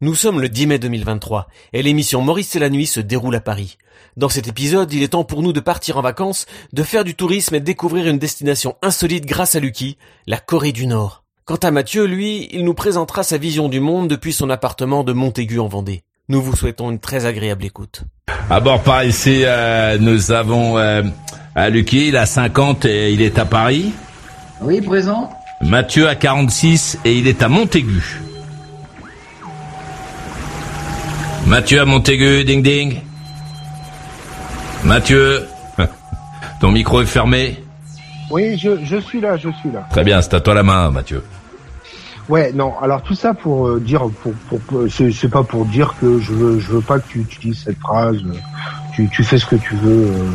Nous sommes le 10 mai 2023 et l'émission Maurice et la nuit se déroule à Paris. Dans cet épisode, il est temps pour nous de partir en vacances, de faire du tourisme et de découvrir une destination insolite grâce à Lucky, la Corée du Nord. Quant à Mathieu, lui, il nous présentera sa vision du monde depuis son appartement de Montaigu en Vendée. Nous vous souhaitons une très agréable écoute. À bord par ici, euh, nous avons euh, Lucky, il a 50 et il est à Paris. Oui, présent. Mathieu a 46 et il est à Montaigu. Mathieu à Montaigu, ding ding. Mathieu, ton micro est fermé Oui, je, je suis là, je suis là. Très bien, c'est à toi la main, Mathieu. Ouais, non. Alors tout ça pour euh, dire, pour, pour, c'est pas pour dire que je veux, je veux pas que tu utilises cette phrase. Tu, tu fais ce que tu veux. Euh,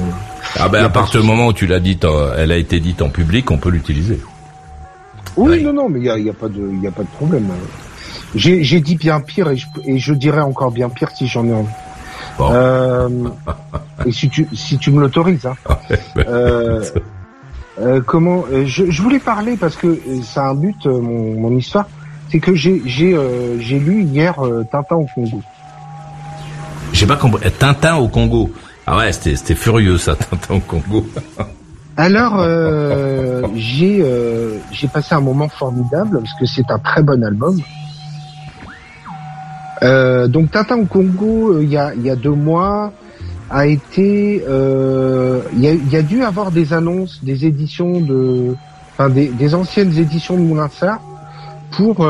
ah ben à partir du moment où tu l'as dite, elle a été dite en public, on peut l'utiliser. Oui, non, non, mais il y a, y a, pas de, y a pas de problème. J'ai dit bien pire et je, et je dirais encore bien pire si j'en ai envie. Euh, et si tu, si tu me l'autorises. Hein. euh, euh, comment euh, je, je, voulais parler parce que ça a un but, mon, mon histoire, c'est que j'ai j'ai j'ai lu hier Tintin au Congo. J'ai pas compris. Tintin au Congo. Ah ouais, c'était c'était furieux ça, Tintin au Congo. Alors euh, j'ai euh, j'ai passé un moment formidable parce que c'est un très bon album. Euh, donc Tintin au Congo, euh, il y, a, y deux mois, a été, euh, il y, a, dû avoir des annonces, des éditions de, enfin des, anciennes éditions de Moulin pour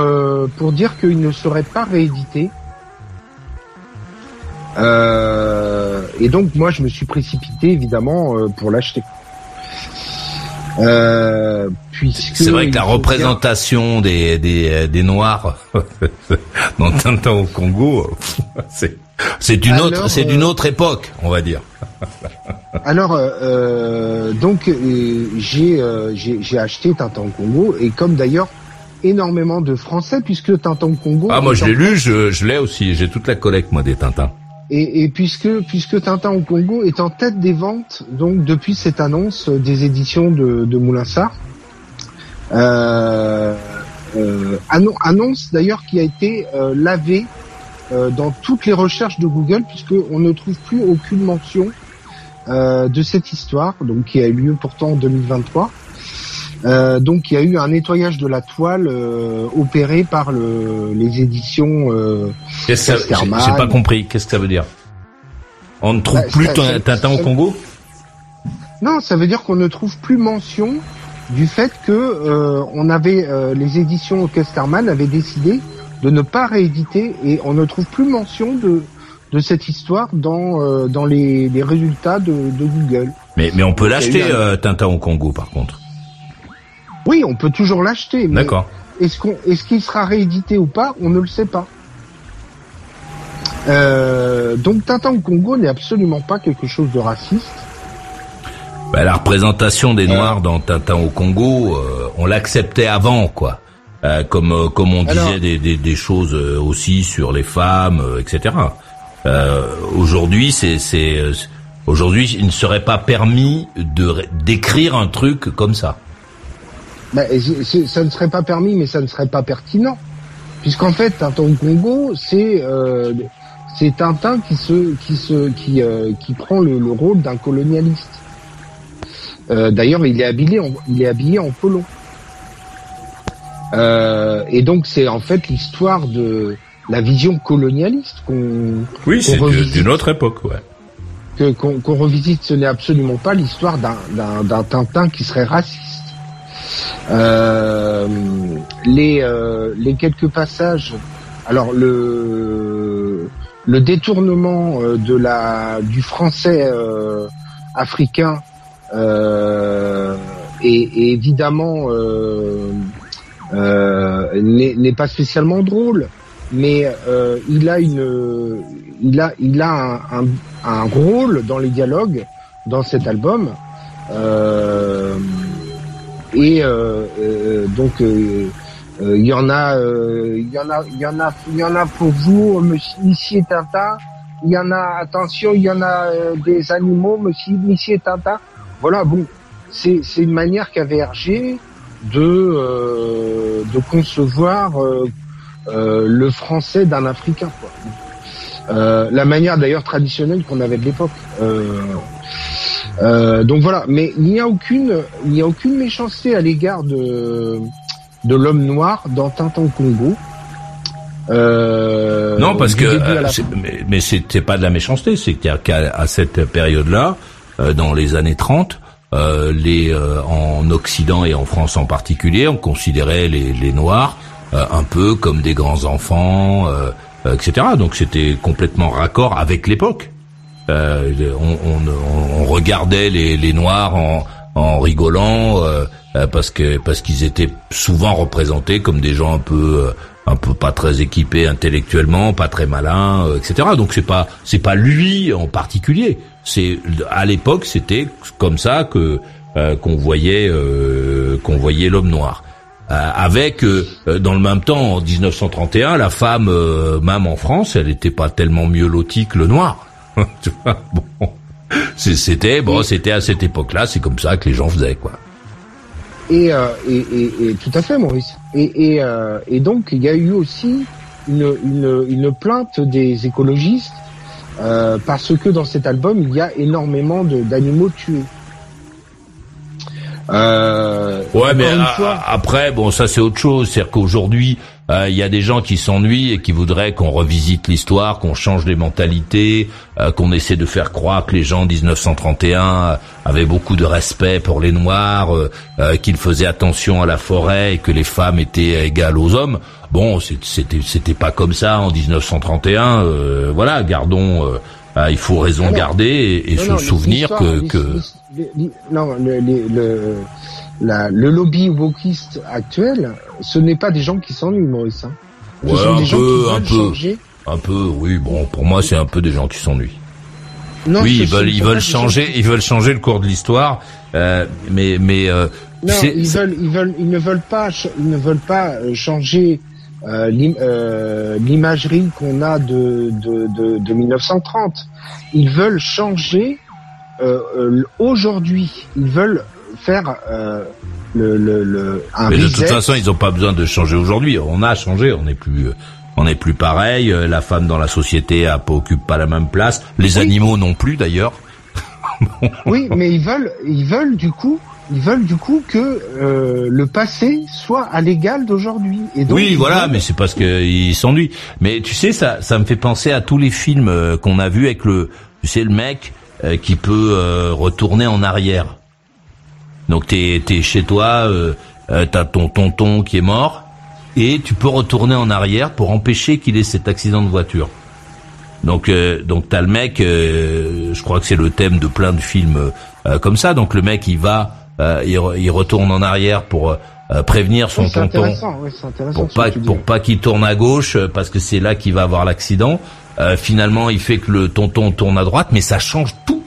pour dire qu'il ne serait pas réédité. et donc moi je me suis précipité évidemment pour l'acheter. Euh, c'est vrai que la représentation des, des, des Noirs dans Tintin au Congo, c'est c'est une autre c'est d'une euh, autre époque, on va dire. Alors euh, donc j'ai j'ai acheté Tintin au Congo et comme d'ailleurs énormément de Français puisque Tintin au Congo. Ah moi je l'ai lu, je, je l'ai aussi, j'ai toute la collecte moi des Tintins. Et, puisque puisque Tintin au Congo est en tête des ventes, donc depuis cette annonce des éditions de, de euh, euh, annonce d'ailleurs qui a été euh, lavée dans toutes les recherches de Google, puisque on ne trouve plus aucune mention de cette histoire, donc qui a eu lieu pourtant en 2023. Euh, donc il y a eu un nettoyage de la toile euh, opéré par le, les éditions. Euh, J'ai pas compris. Qu'est-ce que ça veut dire? On ne trouve bah, plus Tintin au Congo? Non, ça veut dire qu'on ne trouve plus mention du fait que euh, on avait les éditions Kesterman avaient décidé de ne pas rééditer et on ne trouve plus mention de de cette histoire dans dans les, les résultats de, de Google. Mais mais on peut l'acheter Tintin au Congo par contre. Oui, on peut toujours l'acheter. D'accord. Est-ce qu'on, est-ce qu'il sera réédité ou pas On ne le sait pas. Euh, donc Tintin au Congo n'est absolument pas quelque chose de raciste. Bah, la représentation des Noirs dans Tintin au Congo, euh, on l'acceptait avant, quoi. Euh, comme comme on disait des, des, des, choses aussi sur les femmes, etc. aujourd'hui, c'est c'est aujourd'hui, il ne serait pas permis de d'écrire un truc comme ça. Ben, ça ne serait pas permis, mais ça ne serait pas pertinent, puisqu'en fait, Tintin au Congo, c'est euh, c'est Tintin qui se qui se qui euh, qui prend le, le rôle d'un colonialiste. Euh, D'ailleurs, il est habillé en, il est habillé en polo. Et donc, c'est en fait l'histoire de la vision colonialiste qu'on. Oui, c'est d'une autre époque, ouais qu'on revisite, ce n'est absolument pas l'histoire d'un Tintin qui serait raciste. Euh, les, euh, les quelques passages, alors le, détournement euh, de la, du français africain est, évidemment n'est pas spécialement drôle, mais euh, il a une, il a, il a un, rôle dans les dialogues dans cet album. Et euh, euh donc euh, il y en a, il y en a, il y en a, il y en a pour vous, Monsieur et Tintin. Il y en a, attention, il y en a des animaux, Monsieur, Monsieur Tintin. Voilà, bon, c'est c'est une manière qu'avait Hergé de de concevoir le français d'un Africain. Quoi. Euh, la manière d'ailleurs traditionnelle qu'on avait de l'époque. Euh, donc voilà, mais il n'y a aucune, il n'y a aucune méchanceté à l'égard de de l'homme noir dans Tintin Congo. non, parce que mais, mais c'était pas de la méchanceté, c'est qu'à cette période-là, dans les années 30, les en Occident et en France en particulier, on considérait les, les Noirs euh, un peu comme des grands enfants, euh, euh, etc. Donc c'était complètement raccord avec l'époque. On, on, on, regardait les, les noirs en, en rigolant parce que parce qu'ils étaient souvent représentés comme des gens un peu un peu pas très équipés intellectuellement, pas très malins, etc. Donc c'est pas c'est pas lui en particulier. C'est à l'époque c'était comme ça que qu'on voyait qu'on voyait l'homme noir. Euh, avec euh, euh, dans le même temps en 1931 la femme même en France elle n'était pas tellement mieux lotie que le noir tu vois bon. C'était bon c'était à cette époque-là c'est comme ça que les gens faisaient quoi. Et, et, et, tout à fait Maurice. Et, et, donc il y a eu aussi une, une, une plainte des écologistes parce que dans cet album il y a énormément d'animaux tués. Euh, ouais, mais après, bon, ça c'est autre chose. C'est-à-dire qu'aujourd'hui, euh, il y a des gens qui s'ennuient et qui voudraient qu'on revisite l'histoire, qu'on change les mentalités, euh, qu'on essaie de faire croire que les gens en 1931 avaient beaucoup de respect pour les Noirs, qu'ils faisaient attention à la forêt et que les femmes étaient égales aux hommes. Bon, c'était c'était pas comme ça en 1931. voilà, gardons. il faut raison garder et, se souvenir que, que non, le, le, la, le lobby wokiste actuel, ce n'est pas des gens qui s'ennuient, Maurice. Hein. Ouais, un peu, un peu, un peu. Oui, bon, pour moi, c'est un peu des gens qui s'ennuient. oui, ils veulent, ils veulent changer, ils veuvent changer le cours de l'histoire, euh, mais, mais. Euh, non, ils veulent, ils veulent, ils ne veulent pas, ils ne veulent pas euh, changer euh, euh, l'imagerie qu'on a de, de, de, de 1930. Ils veulent changer euh, aujourd'hui, ils veulent faire euh, le, le, le un Mais de toute façon, ils n'ont pas besoin de changer aujourd'hui. On a changé, on n'est plus on n'est plus pareil. La femme dans la société a, occupe pas la même place. Les animaux non plus d'ailleurs. oui, mais ils veulent, ils veulent du coup, ils veulent du coup que euh, le passé soit à l'égal d'aujourd'hui. oui, voilà, mais c'est parce qu'ils s'ennuient. Mais tu sais, ça, ça me fait penser à tous les films qu'on a vus avec le, tu sais, le mec euh, qui peut euh, retourner en arrière. Donc t'es es chez toi, euh, euh, t'as ton tonton qui est mort, et tu peux retourner en arrière pour empêcher qu'il ait cet accident de voiture. Donc donc t'as le mec, je crois que c'est le thème de plein de films comme ça. Donc le mec il va, il, il, retourne en arrière pour prévenir son tonton, pour pas pour pas qu'il tourne à gauche parce que c'est là qu'il va avoir l'accident. Euh, finalement, il fait que le tonton tourne à droite, mais ça change tout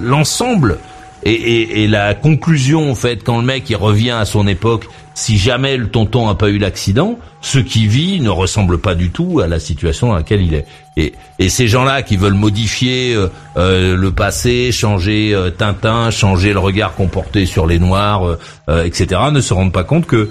l'ensemble. Et, la conclusion, en fait, quand le mec revient à son époque, si jamais le tonton n'a pas eu l'accident, ce qui vit ne ressemble pas du tout à la situation dans laquelle il est. Et, et ces gens-là qui veulent modifier euh, euh le passé, changer euh, Tintin, changer le regard qu'on portait sur les Noirs, etc., ne se rendent pas compte que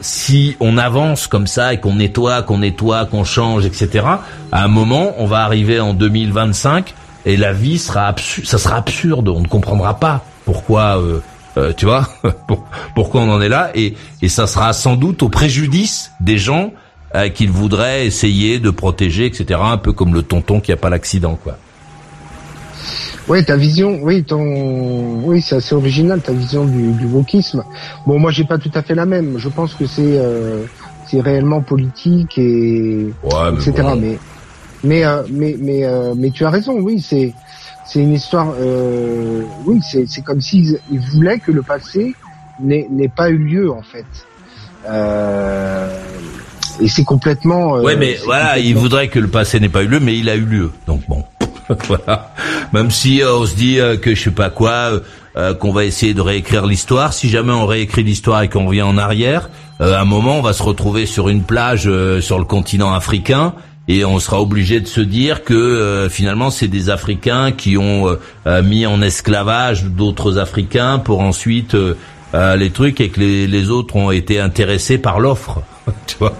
si on avance comme ça et qu'on nettoie, qu'on nettoie, qu'on change, etc., à un moment, on va arriver en 2025 et la vie sera absurde, ça sera absurde. On ne comprendra pas pourquoi, euh, euh, tu vois, pourquoi on en est là et, et ça sera sans doute au préjudice des gens euh, qu'ils voudraient essayer de protéger, etc. Un peu comme le tonton qui a pas l'accident, quoi. Oui, ta vision, oui, ton, oui, c'est assez original ta vision du, du wokisme. Bon, moi, j'ai pas tout à fait la même. Je pense que c'est, euh, c'est réellement politique et etc. Mais, mais, euh, mais, mais, euh, mais, tu as raison. Oui, c'est, c'est une histoire. Euh, oui, c'est, c'est comme s'ils ils voulaient que le passé n'ait, n'ait pas eu lieu en fait. et c'est complètement. ouais, mais voilà, il voudrait que le passé n'ait pas eu lieu, mais il a eu lieu. Donc bon, voilà. Même si on se dit que je sais pas quoi, qu'on va essayer de réécrire l'histoire. Si jamais on réécrit l'histoire et qu'on revient en arrière, à un moment, on va se retrouver sur une plage sur le continent africain et on sera obligé de se dire que euh, finalement c'est des Africains qui ont euh, euh, mis en esclavage d'autres Africains pour ensuite les trucs et que les, autres ont été intéressés par l'offre, tu vois?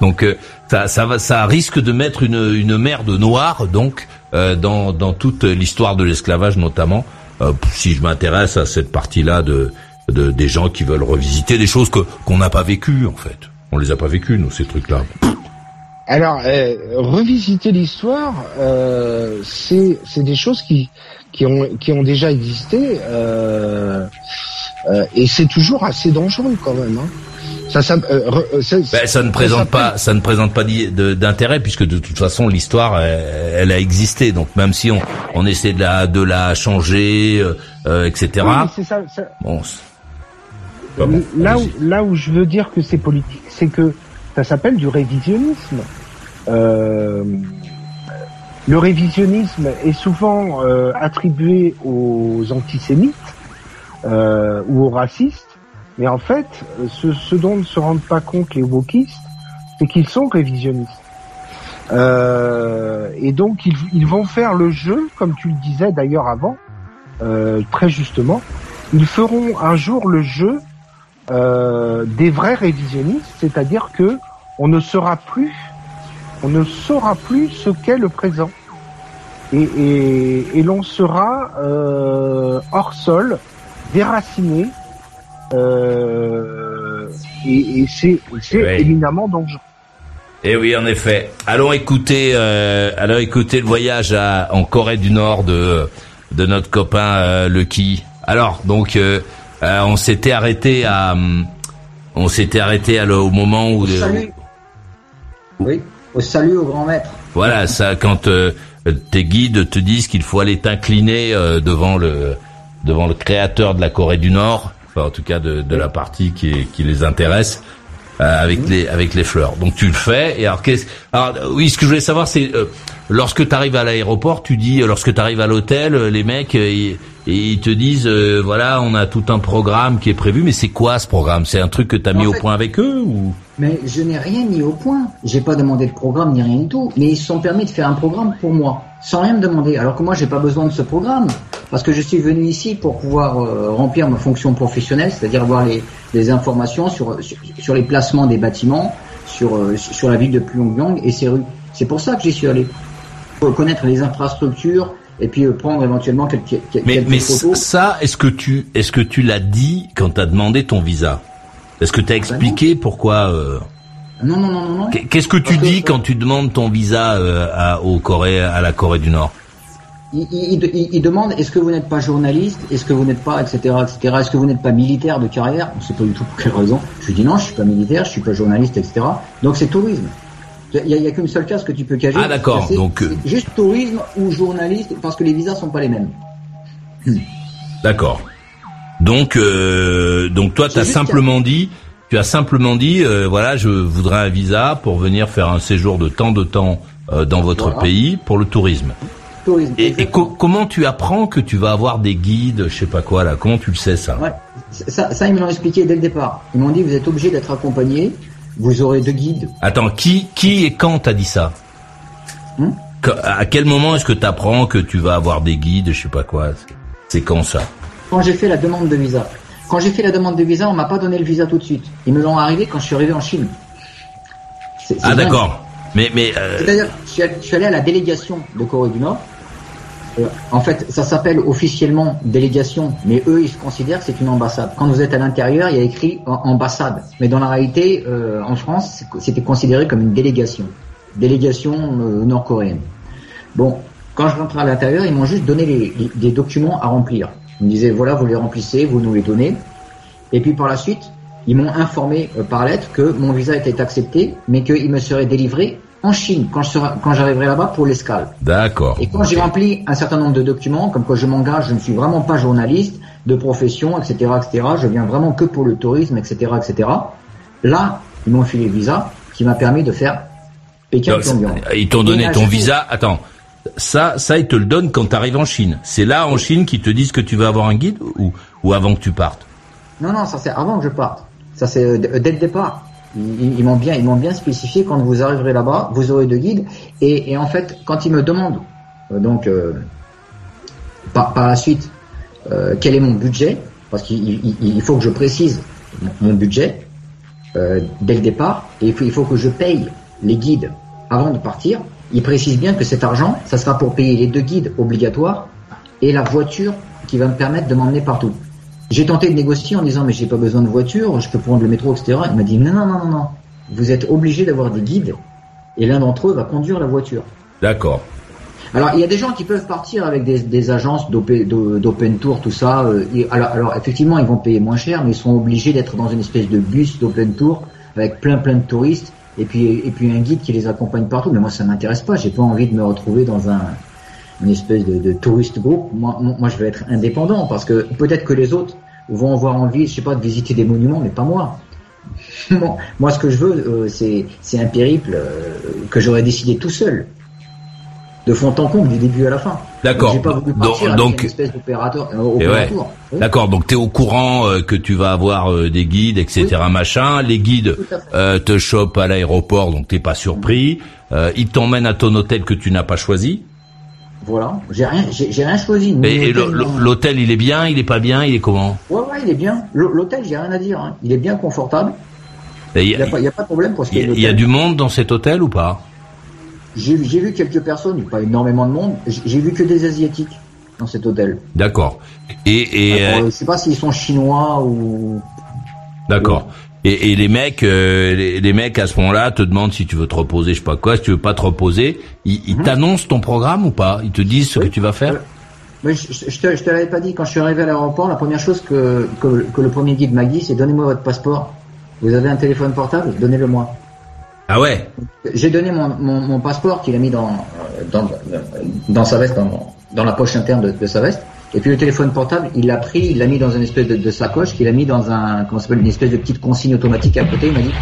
Donc ça, ça, va, ça risque de mettre une, une merde noire donc dans, dans toute l'histoire de l'esclavage notamment. si je m'intéresse à cette partie-là de, de, des gens qui veulent revisiter des choses que qu'on n'a pas vécues en fait. On les a pas vécues nous ces trucs-là. Alors, euh, revisiter l'histoire, euh, c'est des choses qui qui ont qui ont déjà existé euh, euh et c'est toujours assez dangereux quand même. Hein. Ça, ça, euh, ben, ça ne présente pas, ça ne présente pas d'intérêt puisque de toute façon l'histoire, elle, a existé. Donc même si on, on essaie de la, de la changer, etc. Oui, ça, ça... Bon, là où, là où je veux dire que c'est politique, c'est que ça s'appelle du révisionnisme. Euh, le révisionnisme est souvent euh, attribué aux antisémites euh, ou aux racistes, mais en fait, ce, ce, dont ne se rendent pas compte les wokistes, c'est qu'ils sont révisionnistes. et donc, ils, ils, vont faire le jeu, comme tu le disais d'ailleurs avant, très justement, ils feront un jour le jeu euh, des vrais révisionnistes, c'est-à-dire que on ne sera plus, on ne saura plus ce qu'est le présent, et, et, et l'on sera euh, hors sol, déraciné, euh, et, et c'est éminemment dangereux. Eh oui, en effet. Allons écouter, euh, allons écouter le voyage à, en Corée du Nord de de notre copain euh, Lucky. Alors, donc. Euh, euh, on s'était arrêté à, on s'était arrêté à, au moment où. Au salut. Oui, au salut au grand maître. Voilà, ça, quand euh, tes guides te disent qu'il faut aller t'incliner euh, devant le, devant le créateur de la Corée du Nord, enfin en tout cas de, de la partie qui, qui les intéresse. avec les avec les fleurs. Donc tu le fais. Et alors qu'est-ce Alors oui, ce que je voulais savoir, c'est lorsque tu arrives à l'aéroport, tu dis lorsque tu arrives à l'hôtel, les mecs, ils, et ils te disent euh, voilà on a tout un programme qui est prévu mais c'est quoi ce programme? C'est un truc que tu as mis au point avec eux ou? Mais je n'ai rien mis au point. J'ai pas demandé de programme ni rien du tout. Mais ils se sont permis de faire un programme pour moi sans rien me demander. Alors que moi j'ai pas besoin de ce programme. Parce que je suis venu ici pour pouvoir euh, remplir ma fonction professionnelle c'est-à-dire avoir les, les informations sur, sur, les placements des bâtiments sur euh, sur la ville de Pyongyang et ses rues. C'est pour ça que j'y suis allé. Pour connaître les infrastructures et puis euh, prendre éventuellement quelques, quelques mais, mais ça, est-ce que tu, est-ce que tu l'as dit quand tu as demandé ton visa? Est-ce que tu as expliqué pourquoi euh... Non, non, non, non. Qu'est-ce que tu dis quand tu demandes ton visa euh, à, au Corée, à la Corée du Nord? Il, il, il, demande est-ce que vous n'êtes pas journaliste, est-ce que vous n'êtes pas, etc., etc., est-ce que vous n'êtes pas militaire de carrière? On ne sait pas du tout pour quelle raison. Je lui dis non, je suis pas militaire, je suis pas journaliste, etc. Donc c'est tourisme. Il n'y a, a qu'une seule case que tu peux cacher. Ah d'accord. Donc euh, juste tourisme ou journaliste parce que les visas sont pas les mêmes. Hmm. D'accord. Donc euh, donc toi tu as simplement dit tu as simplement dit euh, voilà je voudrais un visa pour venir faire un séjour de temps de temps euh, dans votre pays pour le tourisme. tourisme et, et comment tu apprends que tu vas avoir des guides, je sais pas quoi là, comment tu le sais ça? Ouais. Ça, ça ils me l'ont expliqué dès le départ. Ils m'ont dit vous êtes obligé d'être accompagné vous aurez deux guides. Attends, qui, qui et quand t'as dit ça hmm À quel moment est-ce que t'apprends que tu vas avoir des guides, je sais pas quoi C'est quand ça Quand j'ai fait la demande de visa. Quand j'ai fait la demande de visa, on m'a pas donné le visa tout de suite. Ils me l'ont arrivé quand je suis arrivé en Chine. ah d'accord. Mais mais. Euh... C'est-à-dire, je suis allé à la délégation de Corée du Nord euh, en fait, ça s'appelle officiellement délégation, mais eux, ils se considèrent que c'est une ambassade. Quand vous êtes à l'intérieur, il y a écrit ambassade, mais dans la réalité, euh, en France, c'était considéré comme une délégation, délégation euh, nord-coréenne. Bon, quand je rentre à l'intérieur, ils m'ont juste donné des documents à remplir. Ils me disaient voilà, vous les remplissez, vous nous les donnez. Et puis par la suite, ils m'ont informé par lettre que mon visa était accepté, mais qu'il me serait délivré en Chine quand je quand j'arriverai là-bas pour l'escale. D'accord. Et quand j'ai rempli un certain nombre de documents, comme quoi je m'engage, je ne suis vraiment pas journaliste de profession, etc., etc. Je viens vraiment que pour le tourisme, etc., etc. Là, ils m'ont filé le visa. qui m'a permis de faire Pékin Pyongyang. Ils t'ont donné ton visa. Attends, ça, ça, ils te le donnent quand tu arrives en Chine. C'est là en Chine qu'ils te disent que tu vas avoir un guide ou, ou avant que tu partes? Non, non, ça c'est avant que je parte. Ça c'est euh, dès le départ. Ils, m'ont bien, ils m'ont bien spécifié quand vous arriverez là-bas, vous aurez deux guides. Et, en fait, quand ils me demandent euh, donc euh, par, la suite quel est mon budget, parce qu'il faut que je précise mon budget dès le départ, et il faut, il faut que je paye les guides avant de partir il précise bien que cet argent, ça sera pour payer les deux guides obligatoires et la voiture qui va me permettre de m'emmener partout. J'ai tenté de négocier en disant mais j'ai pas besoin de voiture, je peux prendre le métro, etc. Il m'a dit non, non, non, non, non. Vous êtes obligé d'avoir des guides et l'un d'entre eux va conduire la voiture. D'accord. Alors il y a des gens qui peuvent partir avec des, agences d'open tour, tout ça. Euh, alors, alors, effectivement ils vont payer moins cher, mais ils sont obligés d'être dans une espèce de bus d'open tour avec plein plein de touristes et puis et puis un guide qui les accompagne partout. Mais moi, ça m'intéresse pas. J'ai pas envie de me retrouver dans un une espèce de, de touriste groupe. Moi, moi, je veux être indépendant parce que peut-être que les autres vont avoir envie, je sais pas, de visiter des monuments, mais pas moi. moi, ce que je veux, euh, c'est c'est un périple euh, que j'aurais décidé tout seul de fond en comble du début à la fin. D'accord. Donc, une espèce d'opérateur. Euh, D'accord. Donc, tu es au courant euh, que tu vas avoir euh, des guides, etc. Machin. Les guides te chopent à l'aéroport, donc t'es pas surpris. ils t'emmènent à ton hôtel que tu n'as pas choisi. Voilà. J'ai rien, j'ai rien choisi. Et l'hôtel, il est bien, il est pas bien, il est comment Ouais, ouais, il est bien. L'hôtel, j'ai rien à dire. Hein. Il est bien confortable. Il n'y a, a, pas de problème pour ce Il y a du monde dans cet hôtel ou pas j'ai vu quelques personnes, pas énormément de monde. J'ai vu que des asiatiques dans cet hôtel. D'accord. Et, et euh, je sais pas s'ils sont chinois ou. D'accord. Et, et, les mecs, euh, les, mecs à ce moment-là te demandent si tu veux te reposer, je sais pas quoi. Si tu veux pas te reposer, ils, ils mhm. t'annoncent ton programme ou pas? Ils te disent ce que tu vas faire? Euh, mais je, je, te, je te l'avais pas dit quand je suis arrivé à l'aéroport. La première chose que, que, que le premier guide m'a dit, c'est donnez-moi votre passeport. Vous avez un téléphone portable, donnez-le moi. Ah ouais? J'ai donné mon, mon, mon passeport qu'il a mis dans, dans, dans sa veste, dans, dans la poche interne de, de, sa veste. Et puis le téléphone portable, il l'a pris, il l'a mis dans une espèce de, de sacoche, qu'il a mis dans un, comment s'appelle, une espèce de petite consigne automatique à côté. Il m'a dit.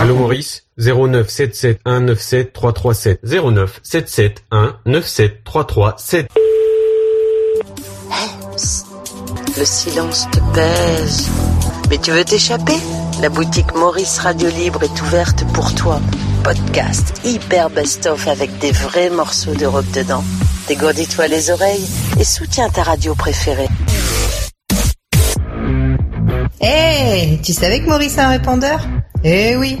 Allô Maurice, 09 77 197 337. 09 77 197 337. le silence te pèse. Mais tu veux t'échapper? La boutique Maurice Radio Libre est ouverte pour toi. Podcast hyper best-of avec des vrais morceaux de rock dedans. Dégourdis-toi les oreilles et soutiens ta radio préférée. Hé, tu savais que Maurice a un répondeur? Eh oui.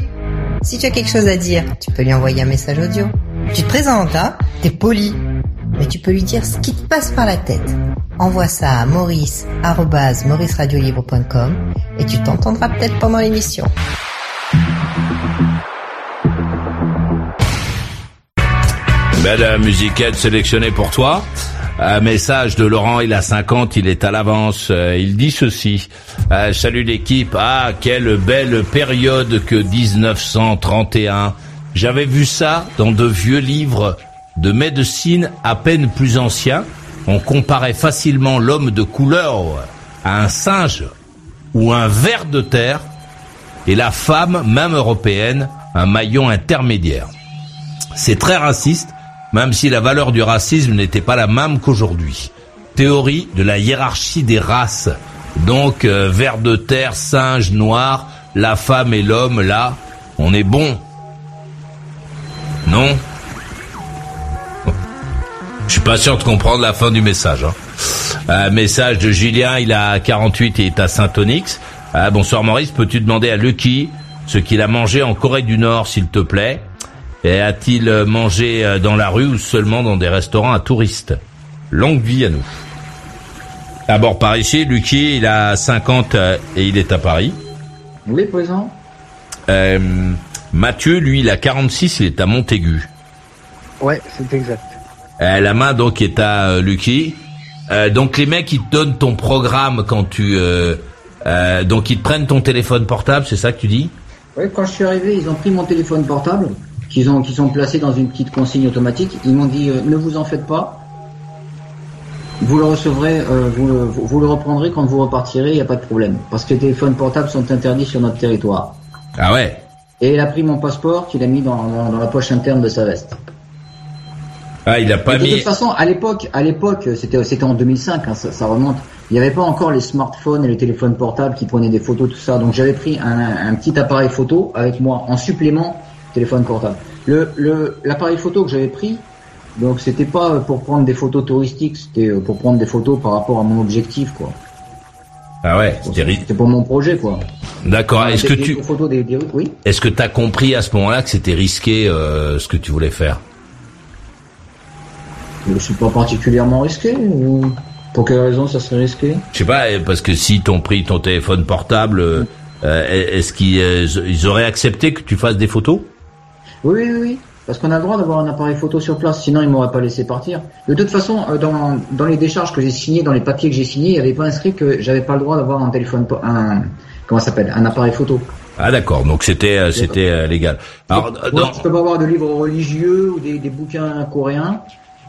Si tu as quelque chose à dire, tu peux lui envoyer un message audio. Tu te présentes, hein? T'es poli. Mais tu peux lui dire ce qui te passe par la tête. Envoie ça à maurice mauriceradiolibre.com et tu t'entendras peut-être pendant l'émission. Belle musiquette sélectionnée pour toi. Un message de Laurent, il a 50, il est à l'avance. Euh, il dit ceci. Euh, salut l'équipe. Ah, quelle belle période que 1931. J'avais vu ça dans de vieux livres de médecine à peine plus anciens on comparait facilement l'homme de couleur à un singe ou un ver de terre et la femme, même européenne, un maillon intermédiaire. C'est très raciste, même si la valeur du racisme n'était pas la même qu'aujourd'hui. Théorie de la hiérarchie des races. Donc, euh, ver de terre, singe, noir, la femme et l'homme, là, on est bon. Non? Suis pas sûr de comprendre la fin du message. Hein. Message de Julien, il a 48 et il est à Saint-Onyx. Ah, bonsoir Maurice, peux-tu demander à Lucky ce qu'il a mangé en Corée du Nord, s'il te plaît? Et a-t-il mangé euh, dans la rue ou seulement dans des restaurants à touristes? Longue vie à nous. D'abord par ici, Lucky, il a 50 euh, et il est à Paris. Oui, présent. Euh, Mathieu, lui, il a 46, il est à Montaigu. Ouais, c'est exact. Euh, la main donc est à euh, Lucky. Euh, donc les mecs ils te donnent ton programme quand tu donc ils te prennent ton téléphone portable, c'est ça que tu dis? Oui, quand je suis arrivé, ils ont pris mon téléphone portable qu'ils ont qu'ils sont placés dans une petite consigne automatique. Ils m'ont dit ne vous en faites pas. Vous le recevrez, vous, le, vous, le reprendrez quand vous repartirez, il n'y a pas de problème. Parce que les téléphones portables sont interdits sur notre territoire. Ah ouais? Et il a pris mon passeport, il l'a mis dans, dans, la poche interne de sa veste. Ah, il a pas mis. De toute façon, à l'époque, à l'époque, c'était c'était en 2005, hein, ça, ça, remonte. Il n'y avait pas encore les smartphones et les téléphones portables qui prenaient des photos, tout ça. Donc j'avais pris un, un, petit appareil photo avec moi en supplément téléphone portable. Le l'appareil photo que j'avais pris, donc c'était pas pour prendre des photos touristiques, c'était pour prendre des photos par rapport à mon objectif, quoi. Ah ouais, c'était pour mon projet, quoi. D'accord. Est-ce que tu oui Est-ce que tu as compris à ce moment-là que c'était risqué euh, ce que tu voulais faire? Je suis pas particulièrement risqué. Ou... Pour quelle raison ça serait risqué? Je sais pas, parce que si t'ont pris ton téléphone portable, euh, est-ce qu'ils euh, auraient accepté que tu fasses des photos? Oui, oui, oui. Parce qu'on a le droit d'avoir un appareil photo sur place, sinon ils m'auraient pas laissé partir. De toute façon, euh, dans, dans les décharges que j'ai signées, dans les papiers que j'ai signés, il n'y avait pas inscrit que j'avais pas le droit d'avoir un téléphone, un comment s'appelle, un appareil photo. Ah d'accord, donc c'était euh, c'était euh, légal. Alors, dans... peux pas avoir de livres religieux ou des, des, bouquins coréens,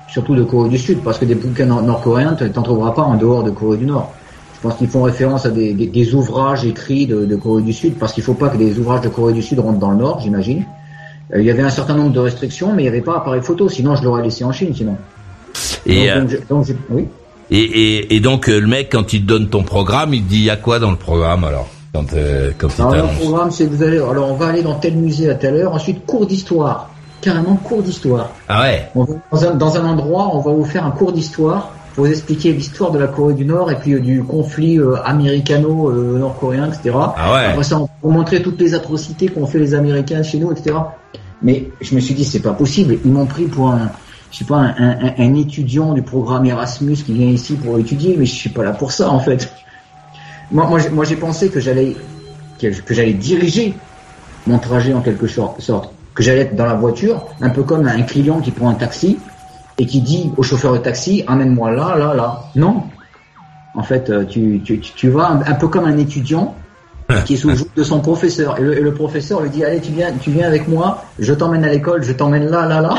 surtout de Corée du Sud, parce que des bouquins nord-coréens, tu n'en trouveras pas en dehors de Corée du Nord. Je pense qu'ils font référence à des, des, des ouvrages écrits de, de, Corée du Sud, parce qu'il faut pas que des ouvrages de Corée du Sud rentrent dans le Nord, j'imagine. Euh, il y avait un certain nombre de restrictions, mais il n'y avait pas appareil photo, sinon je l'aurais laissé en Chine, sinon. Et, donc, euh, oui. et, et, et, donc euh, le mec, quand il te donne ton programme, il te dit il y a quoi dans le programme alors quand, quand il alors, le programme, c'est vous allez, alors on va aller dans tel musée à telle heure, ensuite cours d'histoire, carrément cours d'histoire. Ah ouais. dans, un, dans un endroit, on va vous faire un cours d'histoire pour vous expliquer l'histoire de la Corée du Nord et puis du conflit américano-nord-coréen, etc. Ah ouais. Après ça, on va vous montrer toutes les atrocités qu'ont fait les Américains chez nous, etc. Mais je me suis dit, c'est pas possible. Ils m'ont pris pour un, je sais pas, un, un, étudiant du programme Erasmus qui vient ici pour étudier, mais je suis pas là pour ça en fait. Moi, moi, moi j'ai pensé que j'allais, que, j'allais diriger mon trajet en quelque sorte, que j'allais être dans la voiture, un peu comme un client qui prend un taxi et qui dit au chauffeur de taxi, amène-moi là, là, là. Non. En fait, euh, tu, tu, tu vas un peu comme un étudiant qui est sous le joug de son professeur. Et le, professeur lui dit allez tu viens tu viens avec moi, je t'emmène à l'école, je t'emmène là là là.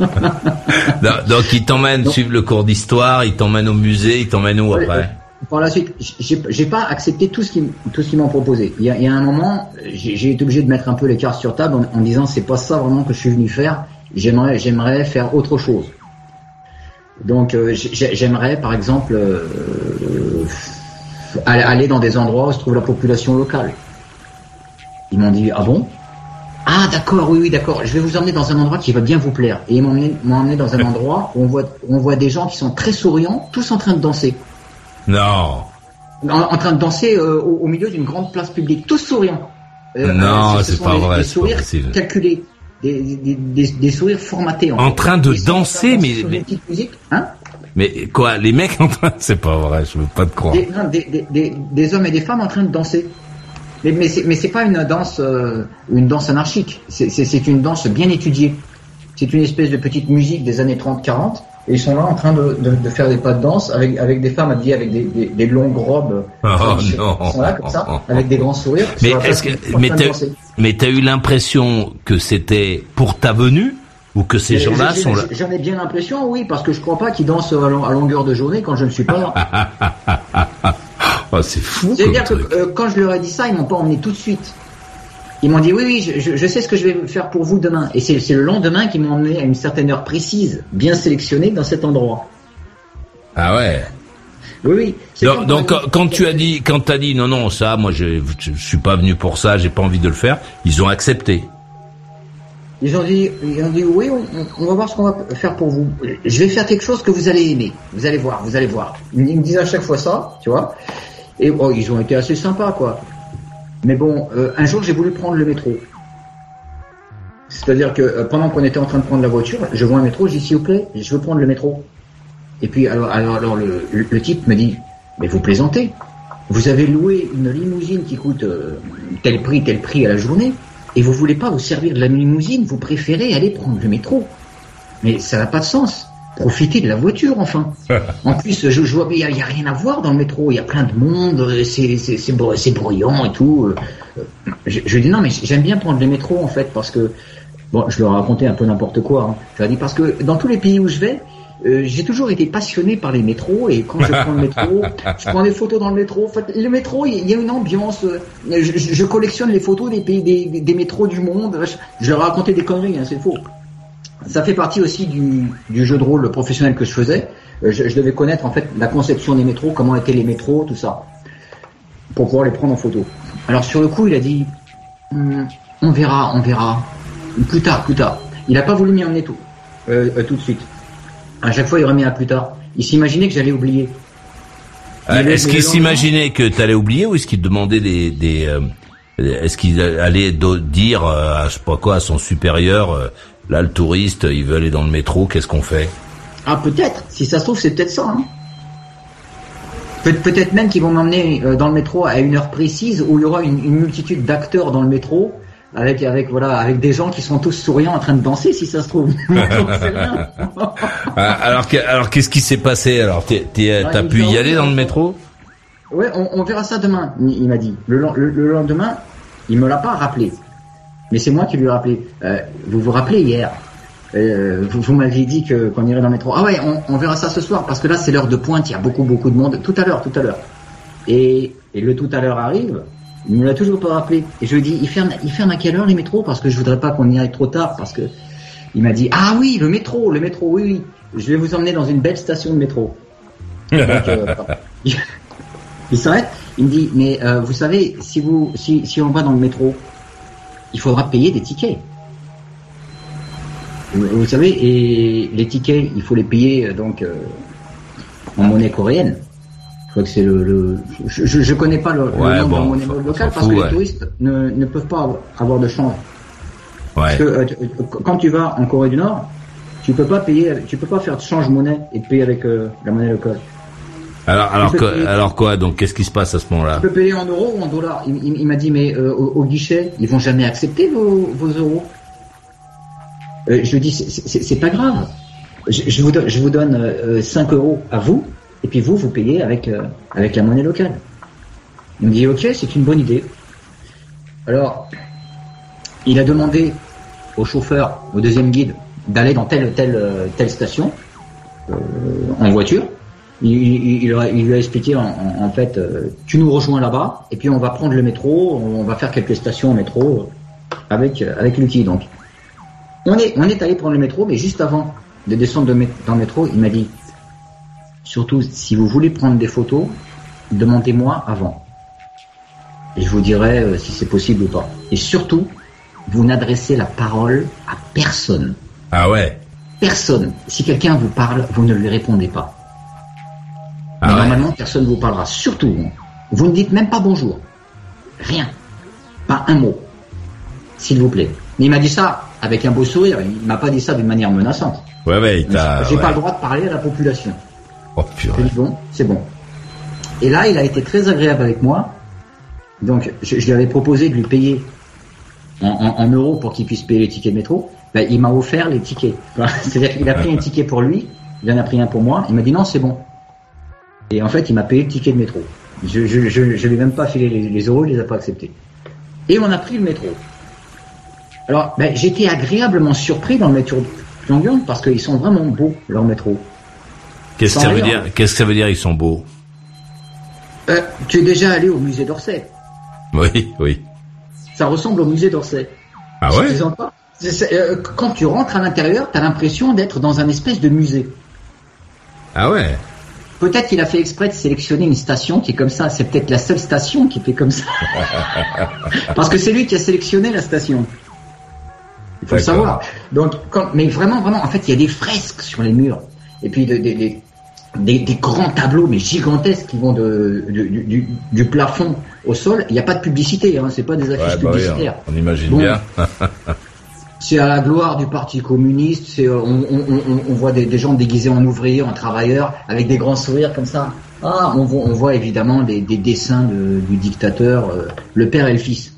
donc, il t'emmène suivre le cours d'histoire, il t'emmène au musée, il t'emmène où après Par la suite, j'ai pas accepté tout ce ce qu'ils m'ont proposé. Il y, a, un moment, j'ai été obligé de mettre un peu les cartes sur table en, disant c'est pas ça vraiment que je suis venu faire. J'aimerais faire autre chose. Donc euh, j'aimerais par exemple euh, aller dans des endroits où se trouve la population locale. Ils m'ont dit, ah bon? Ah d'accord, oui, oui, d'accord, je vais vous emmener dans un endroit qui va bien vous plaire. Et ils m'ont emmené, dans un endroit où on voit des gens qui sont très souriants, tous en train de danser. Non. En, train de danser euh, au, milieu d'une grande place publique, tous souriants. Euh, non, c'est pas vrai. Des sourires calculés, des, sourires formatés. En, train de danser, mais, mais... musique, hein mais quoi, les mecs en train, c'est pas vrai, je veux pas te croire. Des, hommes et des femmes en train de danser. Mais, mais c'est, mais pas une danse, euh, une danse anarchique. C'est, c'est, une danse bien étudiée. C'est une espèce de petite musique des années 30-40. Et ils sont là en train de, de, faire des pas de danse avec, avec des femmes habillées avec des, des, longues robes. Oh, non. Ils sont là comme ça, avec des grands sourires. Mais est-ce que, mais t'as, mais t'as eu l'impression que c'était pour ta venue ou que ces gens-là sont là. J'en ai bien l'impression, oui, parce que je crois pas qu'ils dansent à, longueur de journée quand je ne suis pas là. oh, c'est fou. C'est-à-dire que euh, quand je leur ai dit ça, ils m'ont pas emmené tout de suite. Ils m'ont dit oui, oui, je, je, sais ce que je vais faire pour vous demain. Et c'est le lendemain qu'ils m'ont emmené à une certaine heure précise, bien sélectionnée dans cet endroit. Ah ouais. Oui, oui. Donc, donc quand, tu as dit, quand t'as dit non, non, ça, moi, je, je, je suis pas venu pour ça, j'ai pas envie de le faire, ils ont accepté. Ils ont dit, ils ont dit oui, on, va voir ce qu'on va faire pour vous. Je vais faire quelque chose que vous allez aimer. Vous allez voir, vous allez voir. Ils me disent à chaque fois ça, tu vois. Et oh, ils ont été assez sympas, quoi. Mais bon, euh, un jour j'ai voulu prendre le métro. C'est-à-dire que euh, pendant qu'on était en train de prendre la voiture, je vois un métro, je dis s'il vous plaît, je veux prendre le métro. Et puis alors, alors, le, type me dit, mais vous plaisantez. Vous avez loué une limousine qui coûte euh, tel prix, tel prix à la journée et vous voulez pas vous servir de la limousine, vous préférez aller prendre le métro. Mais ça n'a pas de sens. Profitez de la voiture, enfin. en plus, je, vois, il n'y a, rien à voir dans le métro. Il y a plein de monde, c'est bruyant et tout. Je, je dis non, mais j'aime bien prendre le métro, en fait, parce que, bon, je leur ai raconté un peu n'importe quoi. Hein. Je leur ai dit, parce que dans tous les pays où je vais, euh, j'ai toujours été passionné par les métros et quand je prends le métro, je prends des photos dans le métro. Le métro, il y a une ambiance. Euh, je, je collectionne les photos des pays, des, des métros du monde. Je, je leur racontais des conneries, hein, c'est faux. Ça fait partie aussi du, du, jeu de rôle professionnel que je faisais. Je, je, devais connaître en fait la conception des métros, comment étaient les métros, tout ça, pour pouvoir les prendre en photo. Alors sur le coup, il a dit, hum, on verra, on verra, plus tard, plus tard. Il n'a pas voulu m'y emmener tout, euh, euh, tout de suite. À chaque fois, il remet à plus tard. Il s'imaginait que j'allais oublier. Euh, est-ce qu'il s'imaginait que tu allais oublier ou est-ce qu'il demandait des, des est-ce qu'il allait dire à je sais pas quoi à son supérieur là le touriste il veut aller dans le métro qu'est-ce qu'on fait? Ah peut-être. Si ça se trouve c'est peut-être ça. Hein. peut-être même qu'ils vont m'emmener dans le métro à une heure précise où il y aura une multitude d'acteurs dans le métro avec avec voilà avec des gens qui sont tous souriants en train de danser si ça se trouve. Ah, alors alors qu'est-ce qui s'est passé? Alors t'as pu y aller dans le métro? Ouais, on, on, verra ça demain. Il, m'a dit le, le, lendemain, il me l'a pas rappelé, mais c'est moi qui lui ai rappelé. Euh, vous vous rappelez hier euh, vous, vous m'aviez dit que qu'on irait dans le métro. Ah ouais, on, on verra ça ce soir parce que là c'est l'heure de pointe. Il y a beaucoup beaucoup de monde. Tout à l'heure, tout à l'heure. Et, et le tout à l'heure arrive. Il me l'a toujours pas rappelé. Et je lui ai dit, il ferme, il ferme à quelle heure les métros? Parce que je voudrais pas qu'on y aille trop tard. Parce que il m'a dit, ah oui, le métro, le métro, oui, oui. Je vais vous emmener dans une belle station de métro. Euh, il s'arrête. Il me dit, mais euh, vous savez, si vous, si, si on va dans le métro, il faudra payer des tickets. Vous, savez, et les tickets, il faut les payer euh, donc en monnaie coréenne crois que c'est le, je, je, connais pas le, ouais, nom de la monnaie locale parce que les touristes ne, ne peuvent pas avoir de change. Parce que euh, quand tu vas en Corée du Nord, tu peux pas payer, tu peux pas faire de change monnaie et payer avec euh, la monnaie locale. Alors, alors, alors quoi Donc, qu'est-ce qui se passe à ce moment-là Tu peux payer en euros ou en dollars. Il, il, m'a dit, mais euh, au, guichet, ils vont jamais accepter vos, vos euros. je lui dis, c'est pas grave. Je, je, vous donne, je vous donne 5 euros à vous et puis vous, vous payez avec, euh, avec la monnaie locale. Il me dit, ok, c'est une bonne idée. Alors, il a demandé au chauffeur, au deuxième guide, d'aller dans telle telle euh, telle station euh, en voiture. Il, il, lui a expliqué en, fait, tu nous rejoins là-bas et puis on va prendre le métro, on va faire quelques stations au métro avec avec Lucky. Donc, on est on est allé prendre le métro, mais juste avant de descendre dans le métro, il m'a dit Surtout, si vous voulez prendre des photos, demandez-moi avant. Et je vous dirai euh, si c'est possible ou pas. Et surtout, vous n'adressez la parole à personne. Ah ouais Personne. Si quelqu'un vous parle, vous ne lui répondez pas. Ah normalement, personne ne vous parlera. Surtout, vous ne dites même pas bonjour. Rien. Pas un mot. S'il vous plaît. Mais il m'a dit ça avec un beau sourire. Il m'a pas dit ça d'une manière menaçante. Ouais, ouais, J'ai pas le droit de parler à la population. Oh, bon, c'est bon. Et là, il a été très agréable avec moi. Donc, je, lui avais proposé de lui payer en, euros pour qu'il puisse payer les tickets de métro. Ben, il m'a offert les tickets. C'est-à-dire qu'il a pris un ticket pour lui, il en a pris un pour moi. Il m'a dit non, c'est bon. Et en fait, il m'a payé le ticket de métro. Je, je, je, lui ai même pas filé les, euros, il les a pas acceptés. Et on a pris le métro. Alors, ben, j'étais agréablement surpris dans le métro de Pyongyang parce qu'ils sont vraiment beaux, leur métro. Qu'est-ce que ça veut dire? Qu'est-ce que ça veut dire Ils sont beaux? Euh, tu es déjà allé au musée d'Orsay Oui, oui. Ça ressemble au musée d'Orsay. Ah ouais? euh, Quand tu rentres à l'intérieur, tu as l'impression d'être dans un espèce de musée. Ah ouais? Peut-être qu'il a fait exprès de sélectionner une station qui est comme ça. C'est peut-être la seule station qui fait comme ça. Parce que c'est lui qui a sélectionné la station. Il faut le savoir. Donc, mais vraiment, vraiment, en fait, il y a des fresques sur les murs et puis des, des, grands tableaux mais gigantesques qui vont de, du, plafond au sol. Il n'y a pas de publicité, hein, c'est pas des affiches bah publicitaires. on, imagine bien. c'est à la gloire du Parti communiste. C'est on, on, voit des, gens déguisés en ouvriers, en travailleurs, avec des grands sourires comme ça. Ah, on, voit, évidemment des, dessins du dictateur, euh, le père et le fils.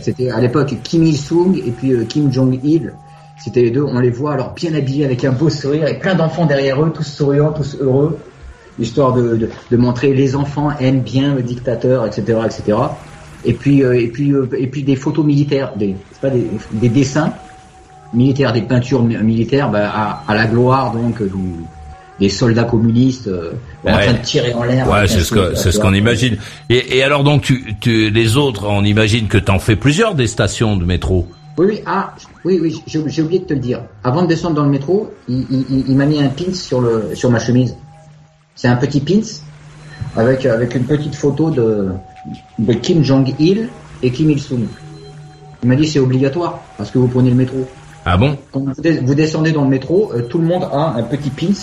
C'était à l'époque Kim Il-sung et puis euh, Kim Jong-il. C'était les deux, on les voit alors bien habillés avec un beau sourire et plein d'enfants derrière eux, tous souriants, tous heureux, histoire de, de, montrer les enfants aiment bien le dictateur, etc., etc. Et puis euh, et puis euh, et puis des photos militaires, des pas des, des dessins militaires, des peintures militaires bah, à, à, la gloire donc du, des soldats communistes euh, en train de tirer en l'air. Ouais, c'est ce c'est ce qu'on imagine. Et, et, alors donc tu, tu les autres, on imagine que t'en fais plusieurs des stations de métro. Oui, oui, ah, oui, oui, j'ai oublié de te le dire. Avant de descendre dans le métro, il, il, il m'a mis un pins sur le sur ma chemise. C'est un petit pins avec avec une petite photo de de Kim Jong Il et Kim Il Sung. Il m'a dit c'est obligatoire parce que vous prenez le métro. Ah bon? Quand vous descendez dans le métro, euh, tout le monde a un petit pins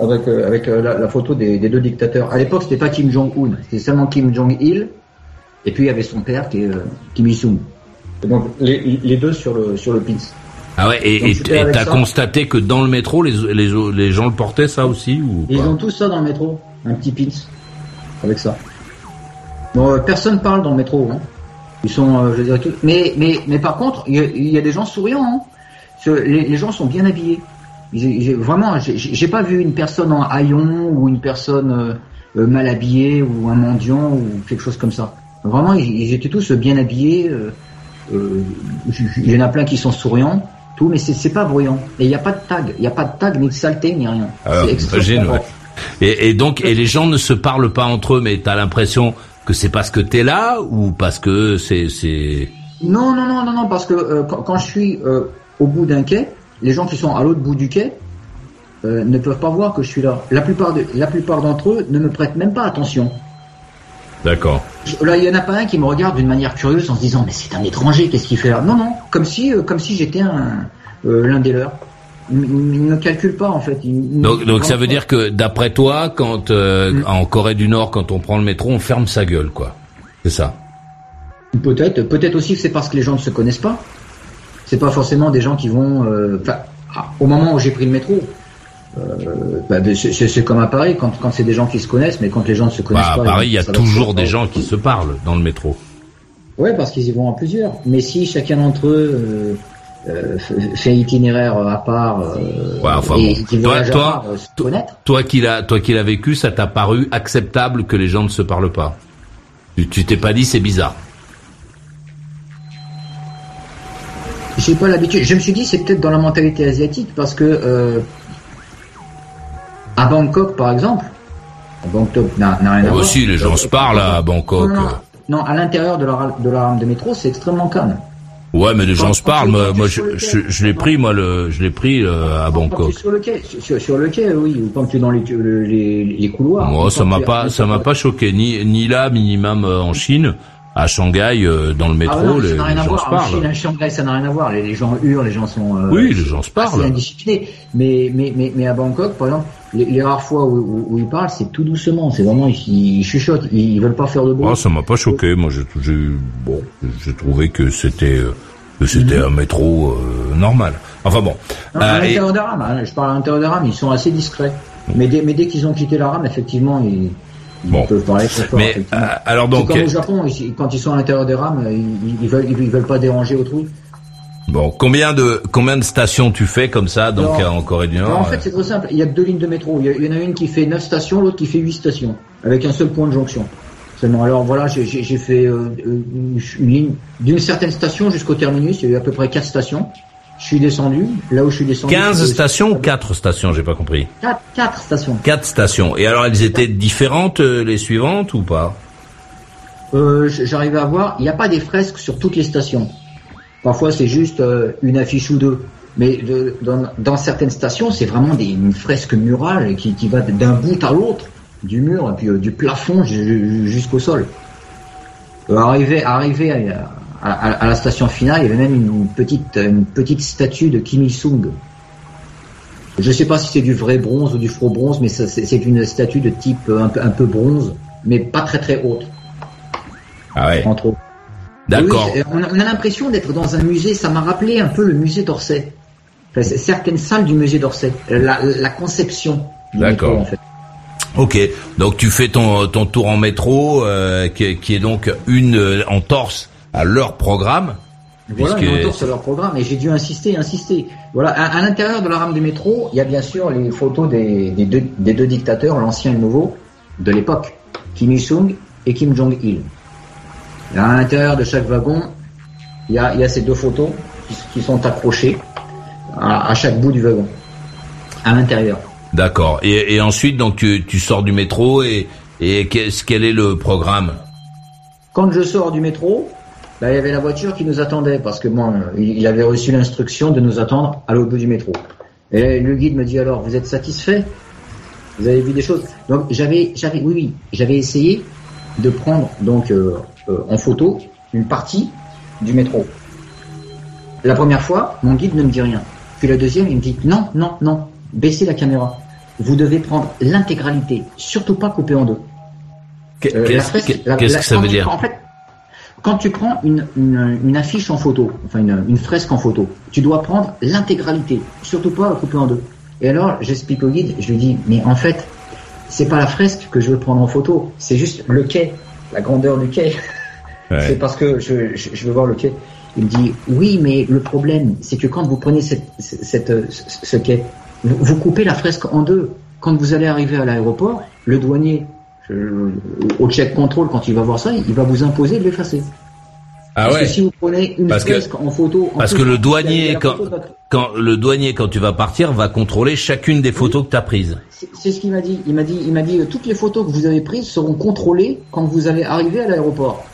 avec euh, avec euh, la, photo des, des, deux dictateurs. À l'époque, c'était pas Kim Jong Un, c'était seulement Kim Jong Il, et puis il y avait son père qui est Kim Il Sung. Donc les, les, deux sur le sur le pins. Ah ouais, et t'as constaté que dans le métro, les, les, les gens le portaient ça aussi ou Ils ont tous ça dans le métro, un petit pins avec ça. Bon, personne parle dans le métro. Hein. Ils sont, je dirais tout. Mais mais mais par contre, il y, y, a des gens souriants. Hein les, gens sont bien habillés. J'ai, vraiment, j'ai pas vu une personne en haillon ou une personne euh, mal habillée ou un mendiant ou quelque chose comme ça. Vraiment, ils, étaient tous bien habillés. Euh, euh, il y en a plein qui sont souriants, tout, mais c'est pas bruyant. Et il n'y a pas de tag, il n'y a pas de tag, ni de saleté, ni rien. Alors, ouais. Et, et, donc, et les gens ne se parlent pas entre eux, mais tu as l'impression que c'est parce que tu es là ou parce que c'est c'est. Non, non, non, non, non, parce que quand, quand, je suis au bout d'un quai, les gens qui sont à l'autre bout du quai euh, ne peuvent pas voir que je suis là. La plupart, de, la plupart d'entre eux ne me prêtent même pas attention. D'accord. Là, il y en a pas un qui me regarde d'une manière curieuse en se disant mais c'est un étranger, qu'est-ce qu'il fait là? Non, non, comme si, euh, comme si j'étais un euh, l'un des leurs. Ils ne calculent pas en fait. donc, donc ça veut dire que d'après toi, quand mm. en Corée du Nord, quand on prend le métro, on ferme sa gueule, quoi. C'est ça. Peut-être, peut-être aussi que c'est parce que les gens ne se connaissent pas c'est pas forcément des gens qui vont. Euh, ah, au moment où j'ai pris le métro, euh, bah, c'est comme à Paris quand, quand c'est des gens qui se connaissent, mais quand les gens ne se connaissent bah, pas. À Paris, il y a toujours des gens qui se parlent dans le métro. Ouais, parce qu'ils y vont en plusieurs. Mais si chacun d'entre eux euh, fait itinéraire à part et qui toi, toi, toi qui l'as, toi qui l'as vécu, ça t'a paru acceptable que les gens ne se parlent pas? Tu t'es pas dit c'est bizarre. J'ai pas l'habitude. Je me suis dit c'est peut-être dans la mentalité asiatique parce que euh, à Bangkok par exemple, Bangkok n'a rien à voir. Aussi les gens se parlent à Bangkok. Non, à l'intérieur de la de la rame de métro c'est extrêmement calme. Ouais, mais les gens se parlent. Moi, moi je, je, l'ai pris, moi, le, je l'ai pris euh, à Bangkok. Sur le quai, sur, le quai, oui, ou quand tu es dans les, les, les couloirs. Moi, ça m'a pas, ça m'a pas choqué, ni, ni là, minimum euh, en Chine à Shanghai, euh, dans le métro, ah les, gens se parlent. à Shanghai, ça n'a rien à voir. Les, gens hurlent, les gens sont. Euh, oui, les gens se parlent. indisciplinés. Mais, mais, mais, mais à Bangkok, par exemple, les, rares fois où, où, ils parlent, c'est tout doucement. C'est vraiment, ils, chuchotent. Ils, veulent pas faire de bruit. Ah, ça m'a pas choqué. Moi, j'ai, bon, j'ai trouvé que c'était, euh, que c'était un métro normal. Enfin bon. à l'intérieur des rames, hein, je parle à l'intérieur des rames, ils sont assez discrets. Mais dès, mais dès qu'ils ont quitté la rame, effectivement, ils Bon. mais euh, alors donc comme au Japon, quand ils sont à l'intérieur des rames, ils, ils, veulent ils veulent pas déranger autrui. Bon, combien de combien de stations tu fais comme ça donc en Corée du Nord En fait, c'est très simple. Il y a deux lignes de métro. Il y, en a une qui fait 9 stations, l'autre qui fait 8 stations, avec un seul point de jonction. Seulement, alors voilà, j'ai fait euh, une ligne d'une certaine station jusqu'au terminus. Il y a eu à peu près 4 stations. Je suis descendu, là où je suis descendu. 15 stations ou 4 stations, j'ai pas compris 4, 4 stations. 4 stations. Et alors elles étaient différentes euh, les suivantes ou pas? Euh, J'arrivais à voir, il n'y a pas des fresques sur toutes les stations. Parfois c'est juste euh, une affiche ou deux. Mais de, dans, dans, certaines stations, c'est vraiment des, une fresque murale qui, qui va d'un bout à l'autre du mur, et puis euh, du plafond jusqu'au sol. Euh, arriver, arriver à, à, la station finale, il y avait même une petite, une petite statue de Kim Il-sung. Je ne sais pas si c'est du vrai bronze ou du faux bronze, mais c'est une statue de type un peu, un peu bronze, mais pas très très haute. Ah ouais. Entre autres. D'accord. on a, l'impression d'être dans un musée. Ça m'a rappelé un peu le musée d'Orsay. certaines salles du musée d'Orsay. La, la, conception. D'accord. En fait. Ok, donc tu fais ton, ton tour en métro, euh, qui, qui, est donc une euh, en torse à leur programme. Voilà, puisque... sur leur programme, et j'ai dû insister, insister. Voilà, à, l'intérieur de la rame du métro, il y a bien sûr les photos des, des, deux, des deux, dictateurs, l'ancien et le nouveau, de l'époque, Kim Il-sung et Kim Jong-il. À l'intérieur de chaque wagon, il y a, il y a ces deux photos qui, sont accrochées. à, chaque bout du wagon, à l'intérieur. D'accord. Et, ensuite, donc tu, sors du métro et, et quel est le programme? Quand je sors du métro, bah, il y avait la voiture qui nous attendait parce que moi, il avait reçu l'instruction de nous attendre à l'autre bout du métro. Et le guide me dit alors, vous êtes satisfait? Vous avez vu des choses? Donc j'avais, j'avais, oui, oui, j'avais essayé de prendre donc euh, en photo une partie du métro. La première fois, mon guide ne me dit rien. Puis la deuxième, il me dit non, non, non, baissez la caméra. Vous devez prendre l'intégralité, surtout pas couper en deux. Euh, qu'est-ce que ça veut dire En fait, quand tu prends une, une, affiche en photo, enfin une, une, fresque en photo, tu dois prendre l'intégralité, surtout pas couper en deux. Et alors, j'explique au guide, je lui dis, mais en fait, c'est pas la fresque que je veux prendre en photo, c'est juste le quai, la grandeur du quai. c'est parce que je, je, veux voir le quai. Il me dit, oui, mais le problème, c'est que quand vous prenez cette, cette, ce quai, vous coupez la fresque en deux. Quand vous allez arriver à l'aéroport, le douanier au check control, quand il va voir ça, il va vous imposer de l'effacer. Ah parce ouais. Que si vous prenez une parce en photo, parce que le douanier quand, quand le douanier quand tu vas partir va contrôler chacune des photos que tu as prises. C'est ce qu'il m'a dit. Il m'a dit, il m'a dit, euh, toutes les photos que vous avez prises seront contrôlées quand vous allez arriver à l'aéroport.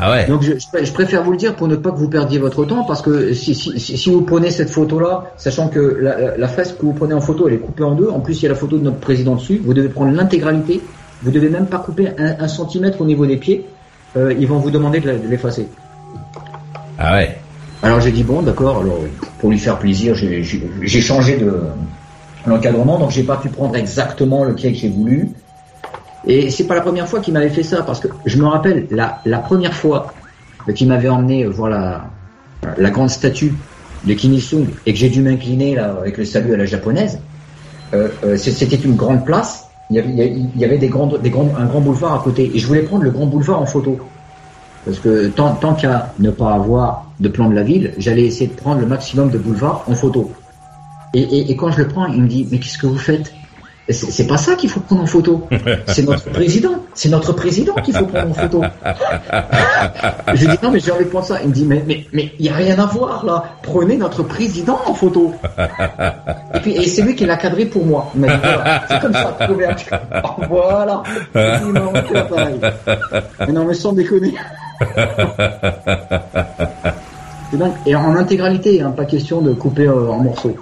Ah ouais. Donc je, je, préfère vous le dire pour ne pas que vous perdiez votre temps parce que si, si, si vous prenez cette photo-là, sachant que la, la, fresque que vous prenez en photo elle est coupée en deux, en plus il y a la photo de notre président dessus, vous devez prendre l'intégralité vous devez même pas couper un, centimètre au niveau des pieds. Euh, ils vont vous demander de l'effacer. Ah ouais. Alors j'ai dit bon d'accord. Alors pour lui faire plaisir, j'ai changé de l'encadrement, donc j'ai pas pu prendre exactement le pied que j'ai voulu. Et c'est pas la première fois qu'il m'avait fait ça, parce que je me rappelle la, la première fois qu'il m'avait emmené voir la, la grande statue de Kim et que j'ai dû m'incliner là avec le salut à la japonaise. Euh, euh, C'était une grande place il y avait, des grandes, des grands, un grand boulevard à côté. Et je voulais prendre le grand boulevard en photo. Parce que tant, tant qu'à ne pas avoir de plan de la ville, j'allais essayer de prendre le maximum de boulevards en photo. Et, et quand je le prends, il me dit, mais qu'est-ce que vous faites? C'est pas ça qu'il faut prendre en photo. C'est notre président. C'est notre président qu'il faut prendre en photo. je dis non mais j'ai envie de prendre ça. Il me dit mais mais mais il y a rien à voir là. Prenez notre président en photo. Et puis et c'est lui qui l'a cadré pour moi. Voilà, c'est comme ça. voilà. Il m'a Mais non mais sans déconner. et en intégralité, hein, pas question de couper euh, en morceaux.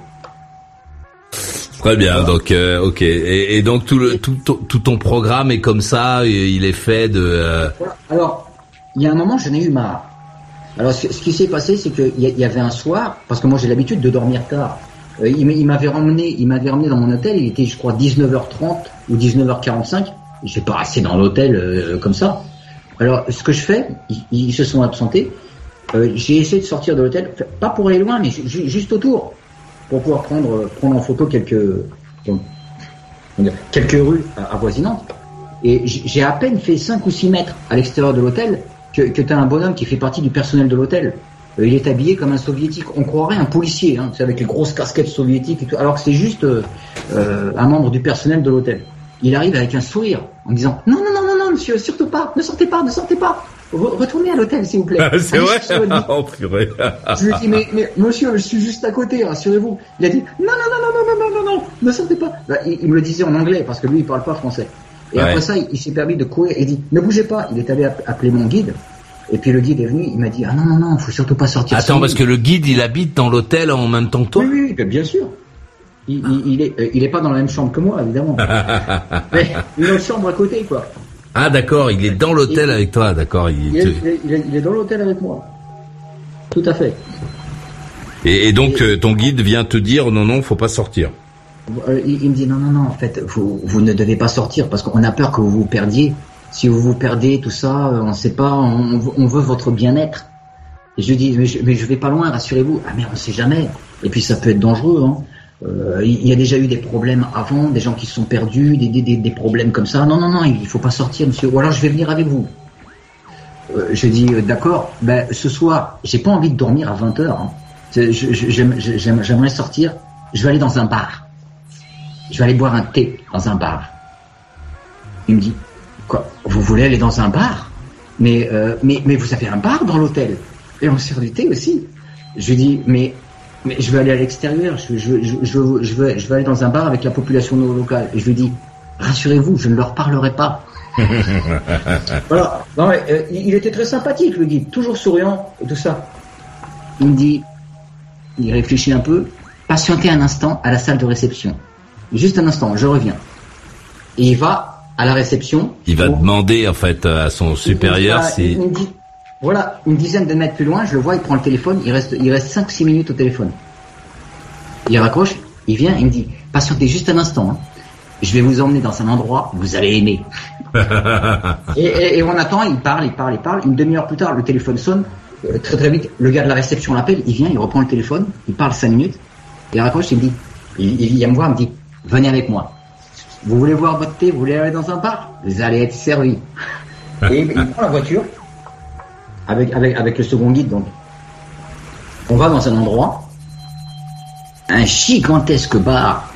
Très bien, donc euh, ok. Et, donc tout, le, tout, tout, ton programme est comme ça, il est fait de. Euh, Alors, il y a un moment, j'en ai eu marre. Alors, ce, qui s'est passé, c'est qu'il y, y, avait un soir, parce que moi j'ai l'habitude de dormir tard. Euh, il m'avait ramené, il m'avait ramené dans mon hôtel. Il était, je crois, 19h30 ou 19h45. J'ai pas resté dans l'hôtel comme ça. Alors, ce que je fais, ils, se sont absentés. j'ai essayé de sortir de l'hôtel, pas pour aller loin, mais juste autour pour pouvoir prendre, prendre en photo quelques, quelques rues avoisinantes. Et j'ai à peine fait 5 ou 6 mètres à l'extérieur de l'hôtel que, que tu as un bonhomme qui fait partie du personnel de l'hôtel. Euh, il est habillé comme un soviétique. On croirait un policier, hein, avec les grosses casquettes soviétiques et tout, alors que c'est juste euh, euh, un membre du personnel de l'hôtel. Il arrive avec un sourire en disant non, non, non, non, monsieur, surtout pas, ne sortez pas, ne sortez pas. Retournez à l'hôtel, s'il vous plaît. c'est vrai? oh, Je lui ai dit, mais, mais, monsieur, je suis juste à côté, rassurez-vous. Il a dit, non, non, non, non, non, non, non, non, non, ne sortez pas. Bah, il, me le disait en anglais, parce que lui, il parle pas français. Et après ça, il, s'est permis de courir et il dit, ne bougez pas. Il est allé appeler mon guide. Et puis le guide est venu, il m'a dit, ah non, non, non, faut surtout pas sortir. Attends, parce que le guide, il habite dans l'hôtel en même temps que toi Oui, oui, bien sûr. Il, il, est, il est pas dans la même chambre que moi, évidemment. mais une autre chambre à côté, quoi. Ah d'accord, il est dans l'hôtel avec toi, d'accord. Il, est, dans l'hôtel avec moi. Tout à fait. Et, donc euh, ton guide vient te dire non non, faut pas sortir. Euh, il, me dit non non non, en fait vous, vous ne devez pas sortir parce qu'on a peur que vous vous perdiez. Si vous vous perdez, tout ça, on ne sait pas, on, veut votre bien-être. Et je lui dis mais je, mais je vais pas loin, rassurez-vous. Ah mais on sait jamais. Et puis ça peut être dangereux. Hein. Euh, il y a déjà eu des problèmes avant, des gens qui se sont perdus, des, des, des problèmes comme ça. Non, non, non, il faut pas sortir, monsieur. Ou alors je vais venir avec vous. Euh, je dis euh, d'accord. Ben ce soir, j'ai pas envie de dormir à 20 h hein. J'aimerais sortir. Je vais aller dans un bar. Je vais aller boire un thé dans un bar. Il me dit quoi Vous voulez aller dans un bar? Mais, mais mais vous avez un bar dans l'hôtel et on sert du thé aussi. Je lui dis mais mais je veux aller à l'extérieur, je, je, je, je, veux, je, veux, je veux aller dans un bar avec la population locale. Et je lui dis, rassurez-vous, je ne leur parlerai pas. voilà. Non, mais, euh, il était très sympathique, le guide, toujours souriant et tout ça. Il me dit, il réfléchit un peu, patientez un instant à la salle de réception. Juste un instant, je reviens. Et il va à la réception. Il va demander en fait à son supérieur si. Voilà, une dizaine de mètres plus loin, je le vois, il prend le téléphone, il reste, il reste 5-6 minutes au téléphone. Il raccroche, il vient, il me dit, patientez juste un instant, hein. je vais vous emmener dans un endroit, vous allez aimer. et, on attend, il parle, il parle, il parle, une demi-heure plus tard, le téléphone sonne, euh, très très vite, le gars de la réception l'appelle, il vient, il reprend le téléphone, il parle 5 minutes, il raccroche, il me dit, il, il vient me voir, il me dit, venez avec moi. Vous voulez voir votre thé, vous voulez aller dans un bar? Vous allez être servi. et il prend la voiture, avec, avec, avec le second guide, donc. On va dans un endroit, un gigantesque bar.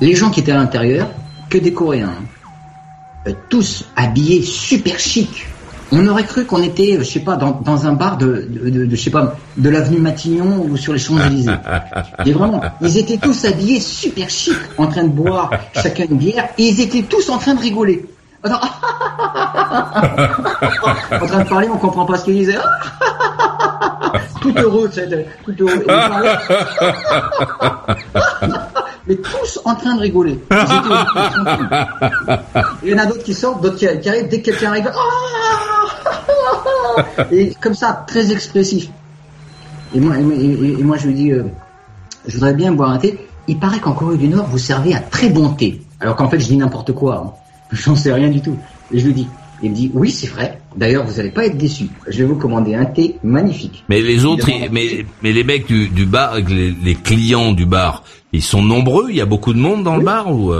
Les gens qui étaient à l'intérieur, que des Coréens. Euh, tous habillés super chic. On aurait cru qu'on était, je sais pas, dans, dans un bar de, de, de, je sais pas, de l'avenue Matignon ou sur les Champs-Élysées. Et vraiment, ils étaient tous habillés super chic, en train de boire chacun une bière, et ils étaient tous en train de rigoler. en train de parler, on comprend pas ce qu'ils disaient. tout heureux, tout heureux. Mais tous en train de rigoler. Il y en a d'autres qui sortent, d'autres qui, arrivent. Dès que quelqu'un arrive, et comme ça, très expressif. Et moi, et, moi je lui dis, euh, je voudrais bien boire un thé. Il paraît qu'en Corée du Nord, vous servez un très bon thé. Alors qu'en fait, je dis n'importe quoi. Hein. J'en sais rien du tout. Et je lui dis, il me dit, oui, c'est vrai. D'ailleurs, vous n'allez pas être déçu. Je vais vous commander un thé magnifique. Mais les autres, mais, mais les mecs du, du bar, les, les, clients du bar, ils sont nombreux. Il y a beaucoup de monde dans le bar ou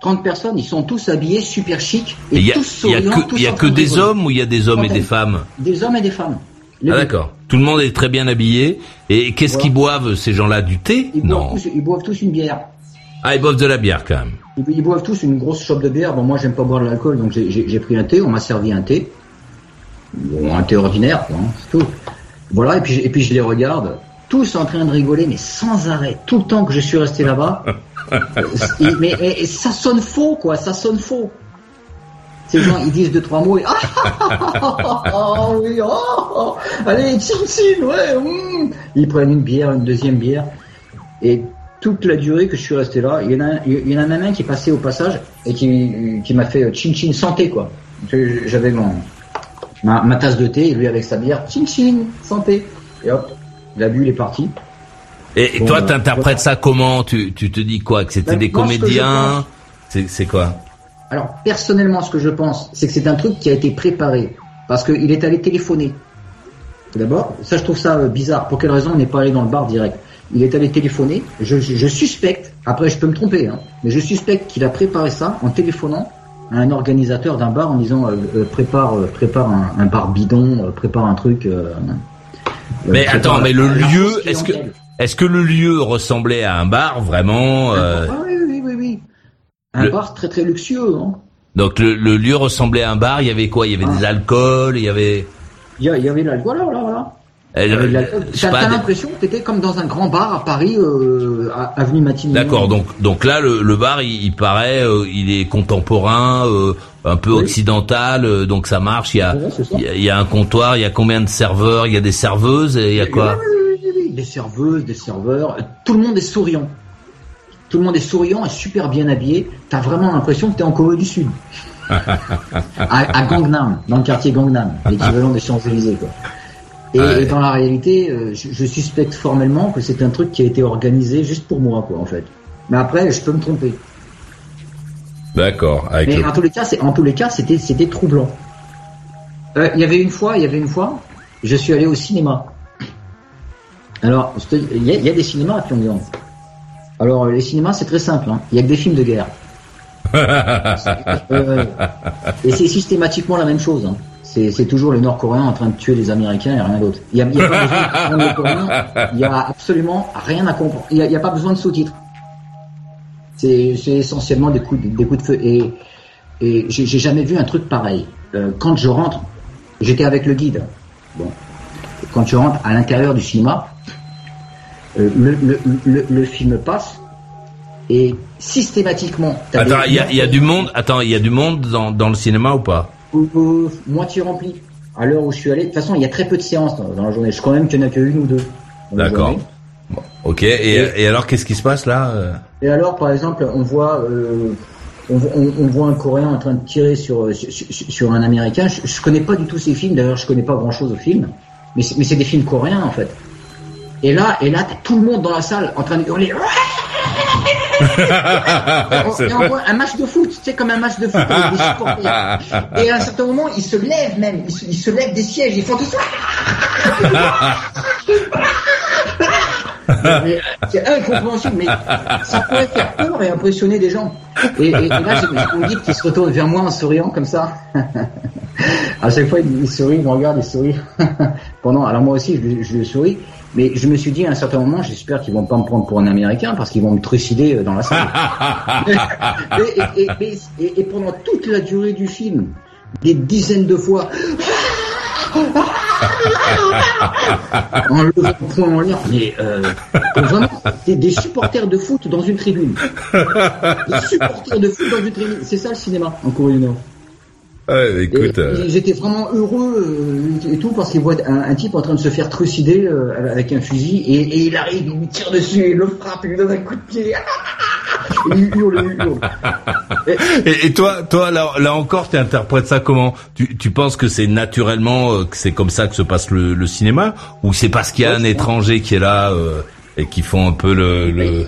30 euh? personnes, ils sont tous habillés super chic et, a, tous souriants. Il y a que, y a que des hommes ou il y a des hommes et des femmes? Des hommes et des femmes. ah d'accord. Tout le monde est très bien habillé. Et qu'est-ce qu'ils boivent ces gens-là? Du thé? Non. ils boivent tous une bière. Ah, ils boivent de la bière quand même. Ils, boivent tous une grosse chope de bière. Bon, moi, j'aime pas boire de l'alcool, donc j'ai pris un thé. On m'a servi un thé. Bon, un thé ordinaire, quoi, hein, c'est tout. Voilà, et puis, et puis je les regarde, tous en train de rigoler, mais sans arrêt, tout le temps que je suis resté là-bas. mais, ça sonne faux, quoi, ça sonne faux. Ces gens, ils disent deux, trois mots et ah, ah oui, oh, allez, tchin, ouais, hmm. ils prennent une bière, une deuxième bière. Et toute la durée que je suis resté là, il y en a, il y en a même un qui est passé au passage et qui, qui m'a fait chin chin santé quoi. J'avais mon ma, tasse de thé et lui avec sa bière chin chin santé. Et hop, il a bu, il est parti. Et toi, tu interprètes ça comment? Tu, tu te dis quoi? Que c'était ben, des comédiens? C'est quoi? Alors personnellement, ce que je pense, c'est que c'est un truc qui a été préparé. Parce qu'il est allé téléphoner. D'abord, ça je trouve ça euh, bizarre. Pour quelle raison on n'est pas allé dans le bar direct? Il est allé téléphoner. Je, suspecte, après je peux me tromper, hein, mais je suspecte qu'il a préparé ça en téléphonant à un organisateur d'un bar en disant euh, euh, prépare, euh, prépare un, bar bidon, prépare un truc. mais attends, mais le lieu, est-ce que est-ce que le lieu ressemblait à un bar vraiment ah, oui, oui, oui, oui, Un bar très très luxueux. Hein. Donc le, lieu ressemblait à un bar. Il y avait quoi? Il y avait des ah. alcools. Il y avait. Il y, avait l'alcool. Voilà, voilà, voilà. Euh, T'as l'impression que t'étais comme dans un grand bar à Paris, euh, à avenue Matignon. D'accord, donc donc là le, le bar il, paraît, euh, il est contemporain, euh, un peu occidental, euh, donc ça marche. Il y a il y, a un comptoir, il y a combien de serveurs, il y a des serveuses et il y a quoi? Des serveuses, des serveurs, tout le monde est souriant. Tout le monde est souriant et super bien habillé. T'as vraiment l'impression que t'es en Corée du Sud. à, à Gangnam, dans le quartier Gangnam, l'équivalent des Champs-Élysées quoi. Et, dans la réalité, euh, je, suspecte formellement que c'est un truc qui a été organisé juste pour moi, quoi, en fait. Mais après, je peux me tromper. D'accord. Mais en tous les cas, c'est en tous les cas, c'était c'était troublant. Euh, il y avait une fois, il y avait une fois, je suis allé au cinéma. Alors, il y, a des cinémas à Pyongyang. Alors, les cinémas, c'est très simple. Hein. Il y a que des films de guerre. Euh, et c'est systématiquement la même chose. Hein c'est toujours les Nord-Coréens en train de tuer les Américains et rien d'autre. Il n'y a, y a, pas il y a absolument rien à comprendre. Il n'y a, pas besoin de sous-titres. C'est essentiellement des coups, des coups de feu. Et, et j'ai jamais vu un truc pareil. Euh, quand je rentre, j'étais avec le guide. Bon, quand je rentre à l'intérieur du cinéma, le, le, le, le, film passe et systématiquement. Attends, il y a, y a, du monde. Attends, il y a du monde dans, dans le cinéma ou pas? Moitié rempli. À l'heure où je suis allé, de toute façon, il y a très peu de séances dans, la journée. Je crois même qu'il n'y en a qu'une ou deux. D'accord. ok. Et, et, alors, qu'est-ce qui se passe là Et alors, par exemple, on voit. Euh, on, on, on, voit un Coréen en train de tirer sur, sur, sur un Américain. Je, je, connais pas du tout ces films. D'ailleurs, je connais pas grand-chose aux films. Mais c'est des films coréens en fait. Et là, et là, t'as tout le monde dans la salle en train de hurler. et on voit un match de foot, tu sais, comme un match de foot avec des supporters. Et à un certain moment, ils se lèvent même, ils se, ils se lèvent des sièges, ils font tout ça. C'est incompréhensible, mais ça pourrait faire peur et impressionner des gens. Et, et, et là, j'ai mon guide qui se retourne vers moi en souriant comme ça. à chaque fois, il, sourit, il me regarde, il sourit. Pendant, alors moi aussi, je, je souris. Mais je me suis dit à un certain moment, j'espère qu'ils vont pas me prendre pour un Américain parce qu'ils vont me trucider dans la salle. et, et, et, pendant toute la durée du film, des dizaines de fois, en levant le poing en l'air, mais euh, vraiment, des, des supporters de foot dans une tribune. Des supporters de foot dans une tribune. C'est ça le cinéma en Corée du Nord. Ouais, écoute, euh... J'étais vraiment heureux euh, et tout parce qu'il voit un, un, type en train de se faire trucider euh, avec un fusil et, et, il arrive, il lui tire dessus, il le frappe, il lui donne un coup de pied. il hurle, il hurle. Et, et, toi, toi là, là encore, tu interprètes ça comment? Tu, tu penses que c'est naturellement, euh, que c'est comme ça que se passe le, le cinéma, ou c'est parce qu'il y a un étranger qui est là euh, et qui font un peu le, le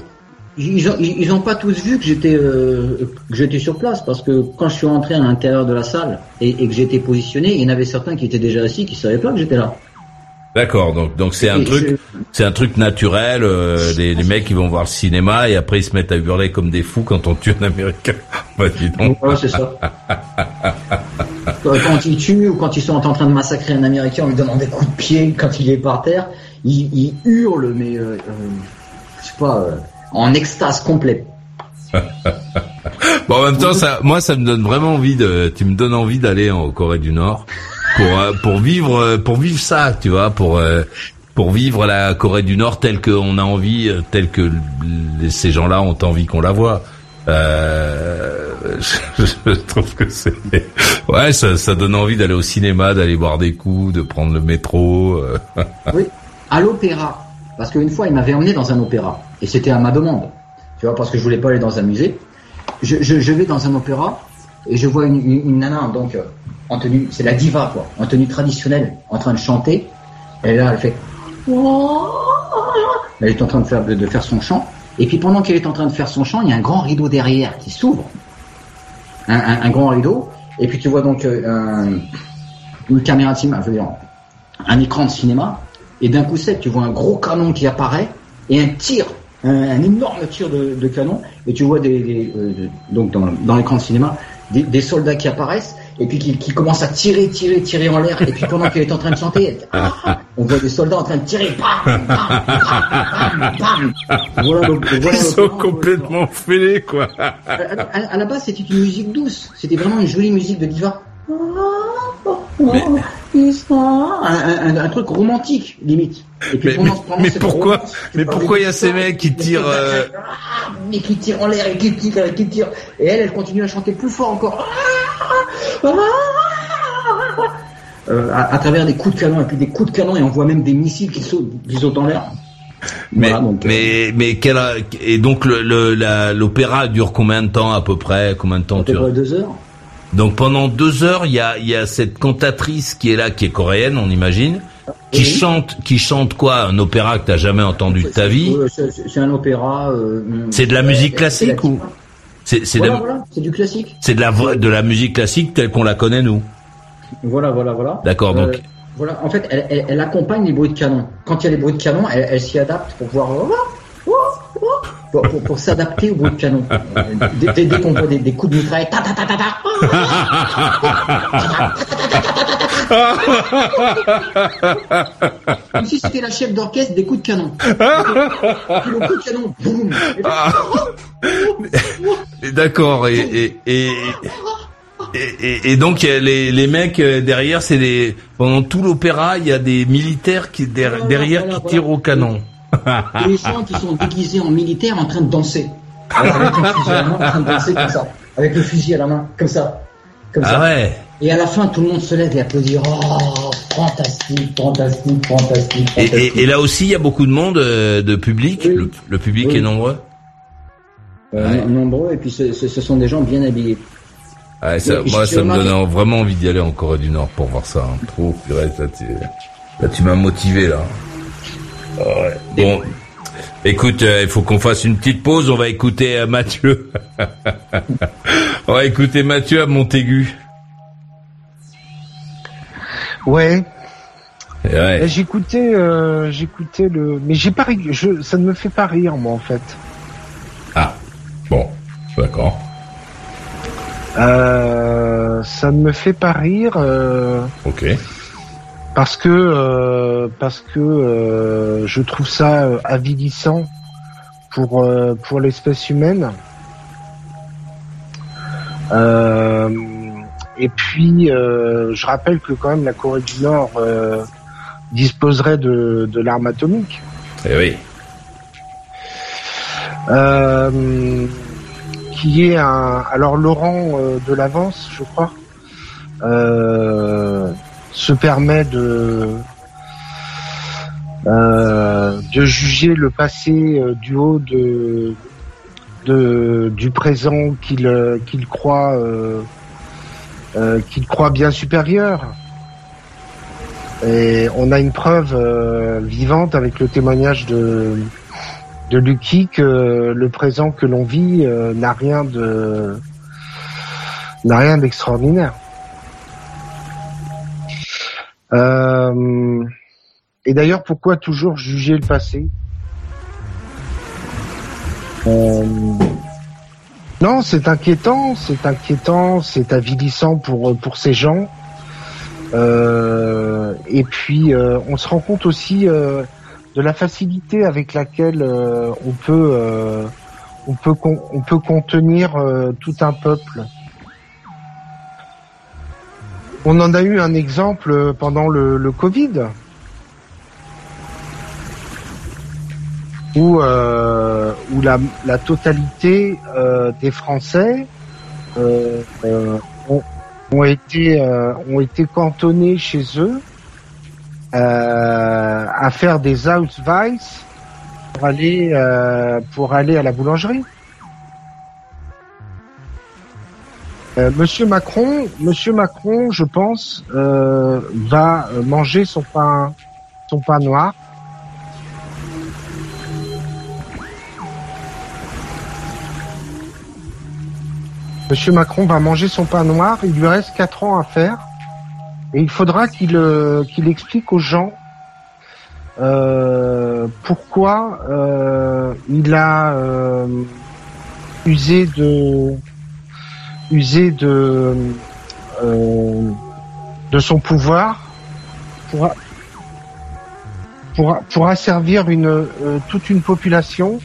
ils ont, ils ont pas tous vu que j'étais euh, que j'étais sur place parce que quand je suis rentré à l'intérieur de la salle et, et que j'étais positionné, il y en avait certains qui étaient déjà assis qui savaient pas que j'étais là. D'accord, donc donc c'est un et truc, je... c'est un truc naturel. Euh, les, les, mecs qui vont voir le cinéma et après ils se mettent à hurler comme des fous quand on tue un Américain. bah dis donc. Ouais, c'est ça. quand ils tuent ou quand ils sont en train de massacrer un Américain, on lui demande des coups de pied quand il est par terre. Ils, ils hurlent, mais euh, euh, je sais pas en extase complète. bon, en même temps, ça, moi, ça me donne vraiment envie de, tu me donnes envie d'aller en Corée du Nord pour euh, pour vivre euh, pour vivre ça, tu vois, pour euh, pour vivre la Corée du Nord telle qu'on a envie, telle que ces gens-là ont envie qu'on la voit. Euh, je, je, trouve que c'est ouais, ça, ça donne envie d'aller au cinéma, d'aller boire des coups, de prendre le métro. oui, à l'opéra. Parce qu'une fois, il m'avait emmené dans un opéra. Et c'était à ma demande. Tu vois, parce que je voulais pas aller dans un musée. Je, je, je vais dans un opéra et je vois une, une, une nana, donc, euh, en tenue, c'est la diva, quoi, en tenue traditionnelle, en train de chanter. Et là, elle fait, elle est en train de faire, de, de faire son chant. Et puis pendant qu'elle est en train de faire son chant, il y a un grand rideau derrière qui s'ouvre. Un, un, un, grand rideau. Et puis tu vois donc euh, un, une caméra de cinéma, je veux dire, un écran de cinéma et d'un coup sec, tu vois un gros canon qui apparaît et un tir, un, un énorme tir de, de, canon, et tu vois des, des euh, donc dans, dans l'écran de cinéma des, des, soldats qui apparaissent et puis qui, qui commencent à tirer, tirer, tirer en l'air, et puis pendant qu'elle est en train de chanter, elle, on voit des soldats en train de tirer, bam, bam, bam, bam, Voilà, donc, voilà Ils sont complètement fêlés, quoi. À, à, à, la base, c'était une musique douce, c'était vraiment une jolie musique de diva. Mais... Un, un, un, truc romantique limite. Et puis mais, mais pourquoi romance, Mais pourquoi il y a ces mecs qui tirent euh... Mais qui tirent en l'air et qui tirent, qui tirent. Et elle, elle continue à chanter plus fort encore. Euh, à, à, travers des coups de canon et puis des coups de canon et on voit même des missiles qui sautent, qui sautent en l'air. Mais voilà, donc, mais euh... mais quelle et donc le l'opéra dure combien de temps à peu près? Combien de temps près deux heures. Donc pendant deux heures, il y a, y a cette cantatrice qui est là, qui est coréenne, on imagine, qui oui. chante, qui chante quoi Un opéra que t'as jamais entendu de ta vie C'est un opéra. Euh, c'est de la musique classique ou C'est c'est voilà, voilà, du classique. C'est de la de la musique classique telle qu'on la connaît nous. Voilà, voilà, voilà. D'accord, donc. Euh, voilà, en fait, elle, elle, elle, accompagne les bruits de canon. Quand il y a les bruits de canon, elle, elle s'y adapte pour pouvoir pour, pour, pour s'adapter au bruit de canon. Dès, dès, dès qu'on voit des, des, coups de mitraille, ta ta ta ta ta. Comme si c'était la chef d'orchestre des coups de canon. Le coup de canon, boum. D'accord, et, et, et... Et, et, et, donc les, les mecs derrière, c'est des pendant tout l'opéra, il y a des militaires qui derrière, derrière qui tirent au canon. Et les gens qui sont déguisés en militaires en train de danser. Avec un fusil à la main, en train de danser comme ça. Avec le fusil à la main, comme ça. Comme ah ouais. Et à la fin, tout le monde se lève et applaudit. Oh, fantastique, fantastique, fantastique. Et, là aussi, il y a beaucoup de monde, euh, de public. Le, public est nombreux. Euh, nombreux, et puis ce, sont des gens bien habillés. ça, moi, ça me donne vraiment envie d'y aller en Corée du Nord pour voir ça. Hein. Trop, là, tu, là, tu m'as motivé là. Bon, écoute, euh, il faut qu'on fasse une petite pause. On va écouter Mathieu. on va écouter Mathieu à Montaigu. Ouais. ouais. J'écoutais, euh, j'écoutais le, mais j'ai pas, je, ça ne me fait pas rire moi en fait. Ah, bon, d'accord. Euh, ça ne me fait pas rire. Euh, ok. Parce que euh, parce que euh, je trouve ça avilissant pour pour l'espèce humaine. Euh, et puis, euh, je rappelle que quand même la Corée du Nord euh, disposerait de, de l'arme atomique. Eh oui. Euh, qui est un. Alors Laurent de l'avance, je crois, se permet de de juger le passé du haut de, de du présent qu'il qu'il croit euh, qu'il croit bien supérieur. Et on a une preuve euh, vivante avec le témoignage de, de Lucky que le présent que l'on vit euh, n'a rien de n'a rien d'extraordinaire. Et d'ailleurs, pourquoi toujours juger le passé non, c'est inquiétant, c'est inquiétant, c'est avilissant pour pour ces gens. Euh, et puis euh, on se rend compte aussi euh, de la facilité avec laquelle on peut on peut on peut contenir tout un peuple. On en a eu un exemple pendant le, Covid. où, euh, la, totalité euh, des Français euh, euh ont, été euh, cantonnés chez eux euh, à faire des Ausweis pour pour aller à la boulangerie. Monsieur Macron, Monsieur Macron, je pense, va manger son pain, son pain noir. Monsieur Macron va manger son pain noir, il lui reste quatre ans à faire, et il faudra qu'il euh, qu'il explique aux gens euh, pourquoi euh, il a usé de usé de de son pouvoir pour pour, pour asservir une toute une population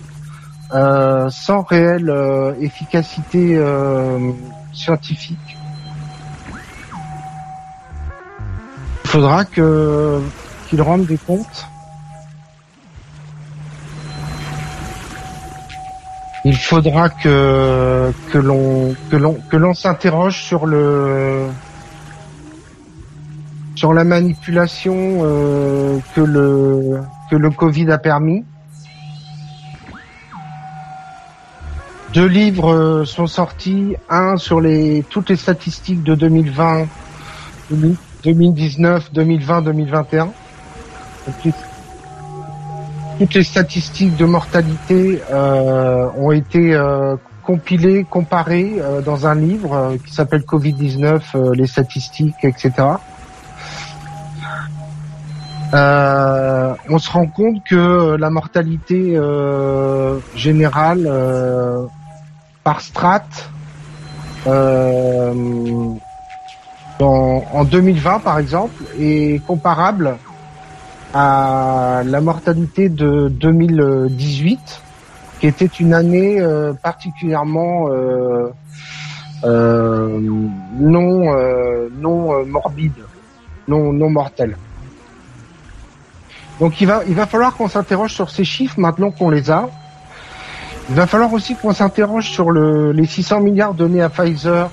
euh, sans réelle euh, efficacité euh, scientifique. Il faudra que qu'il rende des comptes. Il faudra que que l'on que l'on que l'on s'interroge sur le sur la manipulation que le que le Covid a permis. Deux livres euh, sont sortis, un sur les toutes les statistiques de 2020, 2019, 2020, 2021. Toutes les statistiques de mortalité euh, ont été euh, compilées, comparées euh, dans un livre qui s'appelle Covid-19, les statistiques, etc. on se rend compte que la mortalité générale par strat euh, en 2020 par exemple est comparable à la mortalité de 2018 qui était une année euh, particulièrement euh, non non morbide non non mortelle Donc il va, il va falloir qu'on s'interroge sur ces chiffres maintenant qu'on les a. Il va falloir aussi qu'on s'interroge sur le, les 600 milliards donnés à Pfizer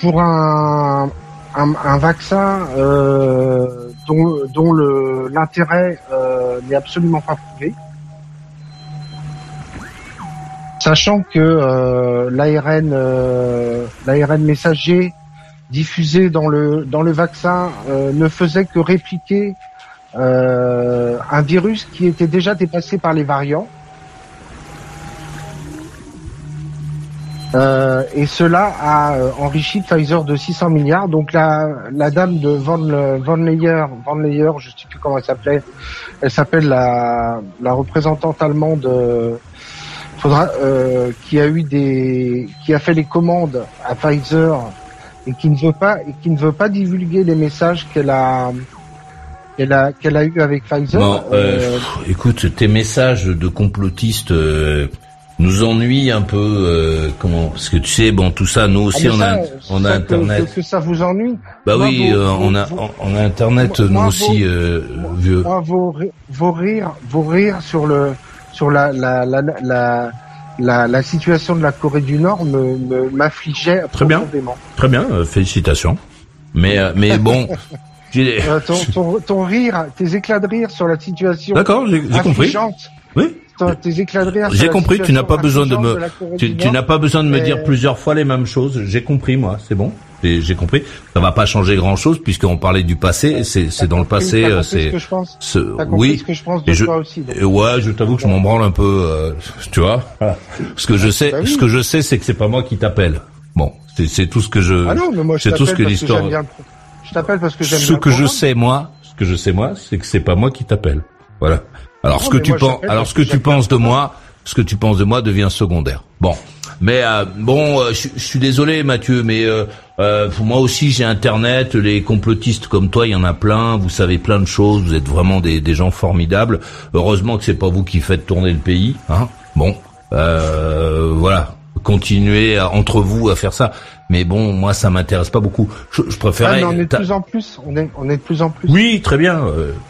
pour un, un, vaccin euh, dont, l'intérêt euh, n'est absolument pas prouvé. Sachant que euh, l'ARN euh, messager diffusé dans le vaccin ne faisait que répliquer un virus qui était déjà dépassé par les variants. Euh, et cela a enrichi Pfizer de 600 milliards. Donc la, la dame de Van, Van Leyer, Van Leyer, je sais plus comment elle s'appelait, elle s'appelle la, la représentante allemande faudra, euh, qui a eu des, qui a fait les commandes à Pfizer et qui ne veut pas et qui ne veut pas divulguer les messages qu'elle a qu'elle a qu'elle a eu avec Pfizer. Euh, euh, écoute, tes messages de complotistes euh, nous ennuient un peu. Euh, comment Parce que tu sais, bon, tout ça, nous aussi, ah, on a on a Internet. Que, que, ça vous ennuie Bah oui, on a on a Internet, nous aussi, vieux. Moi, vos, vos rires, vos rires sur le sur la la la, la la, la, situation de la Corée du Nord me m'affligeait très bien, très bien, euh, félicitations. Mais euh, mais bon. Euh, ton, ton, ton, rire, tes éclats de rire sur la situation. D'accord, j'ai compris. Oui. J'ai compris. Tu n'as pas besoin de me. tu, tu n'as pas besoin de me dire plusieurs fois les mêmes choses. J'ai compris moi. C'est bon j'ai compris. Ça va pas changer grand chose puisqu'on parlait du passé. C'est, dans le passé. C'est. Ce oui. Ce que je pense de je, toi aussi, ouais, je t'avoue que je m'en branle un peu. Euh, tu vois. Ce que je sais, bah ce que je sais, c'est que c'est pas moi qui t'appelle. Bon, c'est, tout ce que je. Ah non, mais moi je tout ce que l'histoire. Je t'appelle parce que j'aime Ce que je sais moi, ce que je sais moi, c'est que c'est pas moi qui t'appelle. Voilà. Alors ce que tu penses, alors ce que tu penses de moi, ce que tu penses de moi devient secondaire. Bon. Mais euh, bon, euh, je, suis désolé Mathieu, mais euh, euh, moi aussi j'ai Internet. Les complotistes comme toi, il y en a plein. Vous savez plein de choses. Vous êtes vraiment des, des gens formidables. Heureusement que c'est pas vous qui faites tourner le pays. Hein bon, voilà. Continuez entre vous à faire ça. Mais bon, moi ça m'intéresse pas beaucoup. Je, je préférais. Ah, on est de plus en plus. On est, on est de plus en plus. Oui, très bien,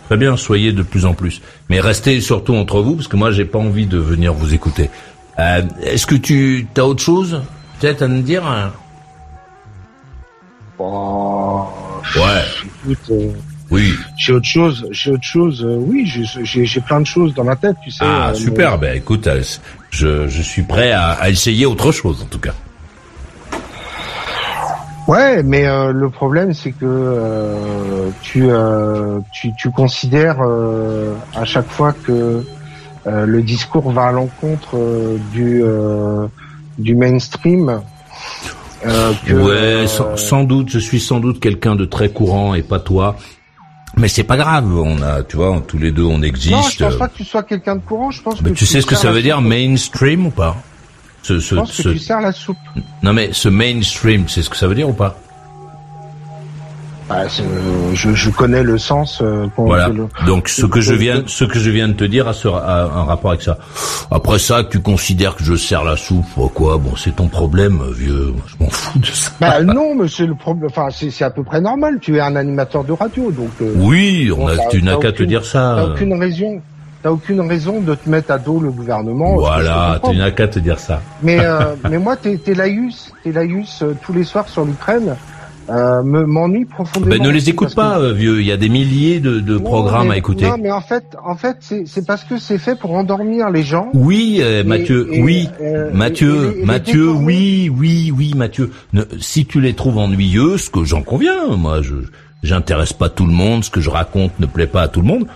très bien. Soyez de plus en plus. Mais restez surtout entre vous parce que moi j'ai pas envie de venir vous écouter. Euh, Est-ce que tu as autre chose peut-être à nous dire hein? Bon, Ouais. Écoute, euh, oui. J'ai autre chose. J'ai autre chose. Euh, oui, j'ai plein de choses dans ma tête, tu sais. Ah euh, super. Ben écoute, je, je suis prêt à, à, essayer autre chose en tout cas. Ouais, mais le problème c'est que tu, tu, tu considères à chaque fois que euh, le discours va à l'encontre euh, du euh, du mainstream. Que, ouais, sans, doute. Je suis sans doute quelqu'un de très courant et pas toi. Mais c'est pas grave, on a, tu vois, tous les deux on existe. Non, je pense pas que tu sois quelqu'un de courant. Je pense mais que tu, sais ce que ça veut dire mainstream ou pas? Ce, ce, Je pense que tu sers la soupe. Non mais ce mainstream, c'est ce que ça veut dire ou pas? Bah, je, je, connais le sens. Euh, voilà. Donc ce que je viens, ce que je viens de te dire a, un rapport avec ça. Après ça, tu considères que je sers la soupe, ou quoi Bon, c'est ton problème, vieux. Je m'en fous de ça. Bah non, mais c'est le problème. Enfin, c'est à peu près normal. Tu es un animateur de radio, donc. Euh, oui, on a, tu n'as qu'à te dire ça. T'as aucune raison. T'as aucune raison de te mettre à dos le gouvernement. Voilà, tu n'as qu'à te dire ça. Mais euh, mais moi, t'es es laïus, t'es laïus euh, tous les soirs sur l'Ukraine euh, m'ennuie profondément. Ben, ne les écoute pas, euh, vieux. Il y a des milliers de, de programmes à écouter. Non, mais en fait, en fait, c'est parce que c'est fait pour endormir les gens. Oui, euh, Mathieu. oui, euh, Mathieu. Mathieu. Oui, oui, oui, Mathieu. si tu les trouves ennuyeux, ce que j'en conviens, moi, je j'intéresse pas tout le monde. Ce que je raconte ne plaît pas à tout le monde.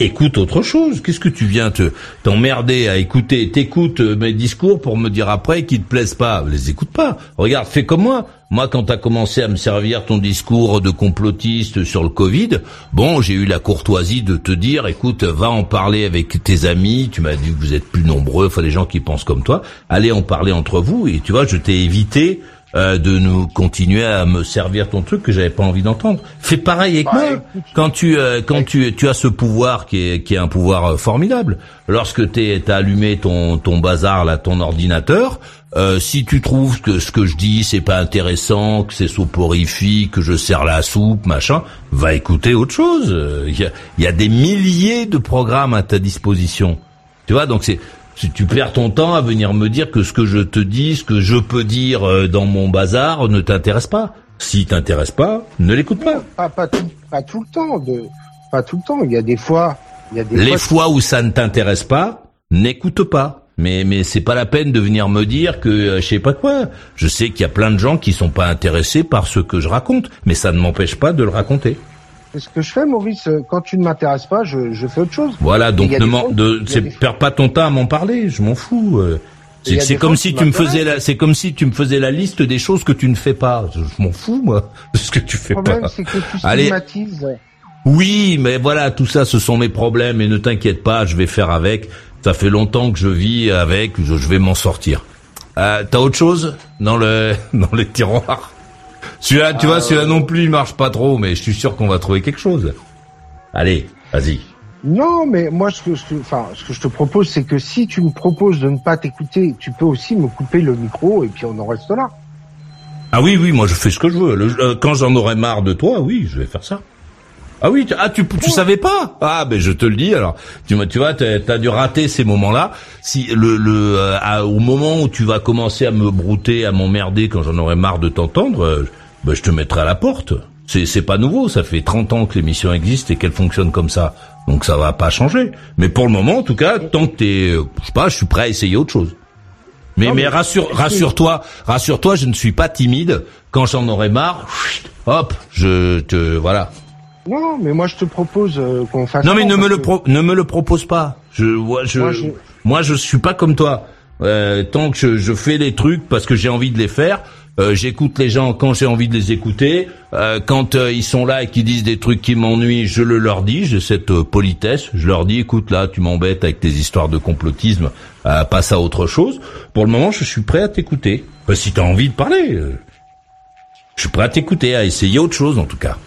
Écoute autre chose. Qu'est-ce que tu viens te t'emmerder à écouter? T'écoutes mes discours pour me dire après qu'ils te plaisent pas. Les écoute pas. Regarde, fais comme moi. Moi, quand t'as commencé à me servir ton discours de complotiste sur le Covid, bon, j'ai eu la courtoisie de te dire, écoute, va en parler avec tes amis. Tu m'as dit que vous êtes plus nombreux, enfin des gens qui pensent comme toi. Allez en parler entre vous. Et tu vois, je t'ai évité euh, de nous continuer à me servir ton truc que j'avais pas envie d'entendre. Fais pareil avec bah, moi. Quand tu euh, quand tu tu as ce pouvoir qui est qui est un pouvoir euh, formidable. Lorsque t'es t'as allumé ton ton bazar là, ton ordinateur, euh, si tu trouves que ce que je dis c'est pas intéressant, que c'est soporifique, que je sers la soupe, machin, va écouter autre chose. Il y a, y a des milliers de programmes à ta disposition. Tu vois, donc c'est si tu perds ton temps à venir me dire que ce que je te dis, ce que je peux dire euh, dans mon bazar ne t'intéresse pas. Si t'intéresse pas, ne l'écoute pas. Pas, pas, tout, pas tout le temps. De, pas tout le temps. Il y a des fois. Il y a des Les fois, où ça ne t'intéresse pas, n'écoute pas. Mais mais c'est pas la peine de venir me dire que euh, je sais pas quoi. Je sais qu'il y a plein de gens qui sont pas intéressés par ce que je raconte, mais ça ne m'empêche pas de le raconter. C'est ce que je fais, Maurice. Quand tu ne m'intéresses pas, je, je, fais autre chose. Voilà, donc ne de, perds pas ton temps à m'en parler. Je m'en fous. Euh. C'est comme si tu me faisais la, c'est comme si tu me faisais la liste des choses que tu ne fais pas. Je, m'en fous moi de ce que tu fais pas. Le problème, c'est que tu Allez. Oui, mais voilà, tout ça, ce sont mes problèmes et ne t'inquiète pas, je vais faire avec. Ça fait longtemps que je vis avec, je, vais m'en sortir. Euh, T'as autre chose dans le dans les tiroirs? Celui-là, tu vois, celui-là non plus, il marche pas trop, mais je suis sûr qu'on va trouver quelque chose. Allez, vas-y. Non, mais moi, ce que, je, enfin, ce que je te propose, c'est que si tu me proposes de ne pas t'écouter, tu peux aussi me couper le micro et puis on en reste là. Ah oui, oui, moi je fais ce que je veux. Euh, quand j'en aurai marre de toi, oui, je vais faire ça. Ah oui, tu, ah tu, tu savais pas Ah ben je te le dis alors. Tu tu vois, t'as as dû rater ces moments-là. Si le le euh, au moment où tu vas commencer à me brouter, à m'emmerder quand j'en aurai marre de t'entendre, euh, ben, je te mettrai à la porte. C'est c'est pas nouveau, ça fait 30 ans que l'émission existe et qu'elle fonctionne comme ça. Donc ça va pas changer. Mais pour le moment, en tout cas, tant que t'es, euh, je sais pas, je suis prêt à essayer autre chose. Mais mais rassure rassure-toi, rassure-toi, je ne suis pas timide. Quand j'en aurai marre, hop, je te voilà. Non, mais moi je te propose euh, qu'on fasse. Non, mais ne me le ne me le propose pas. Je, je, moi, je, moi, je suis pas comme toi. Euh, tant que je, je, fais les trucs parce que j'ai envie de les faire, euh, j'écoute les gens quand j'ai envie de les écouter. Euh, quand ils sont là et qu'ils disent des trucs qui m'ennuient, je le leur dis. J'ai cette politesse. Je leur dis, écoute là, tu m'embêtes avec tes histoires de complotisme. passe à autre chose. Pour le moment, je suis prêt à t'écouter. si tu as envie de parler, je suis prêt à t'écouter, à essayer autre chose en tout cas.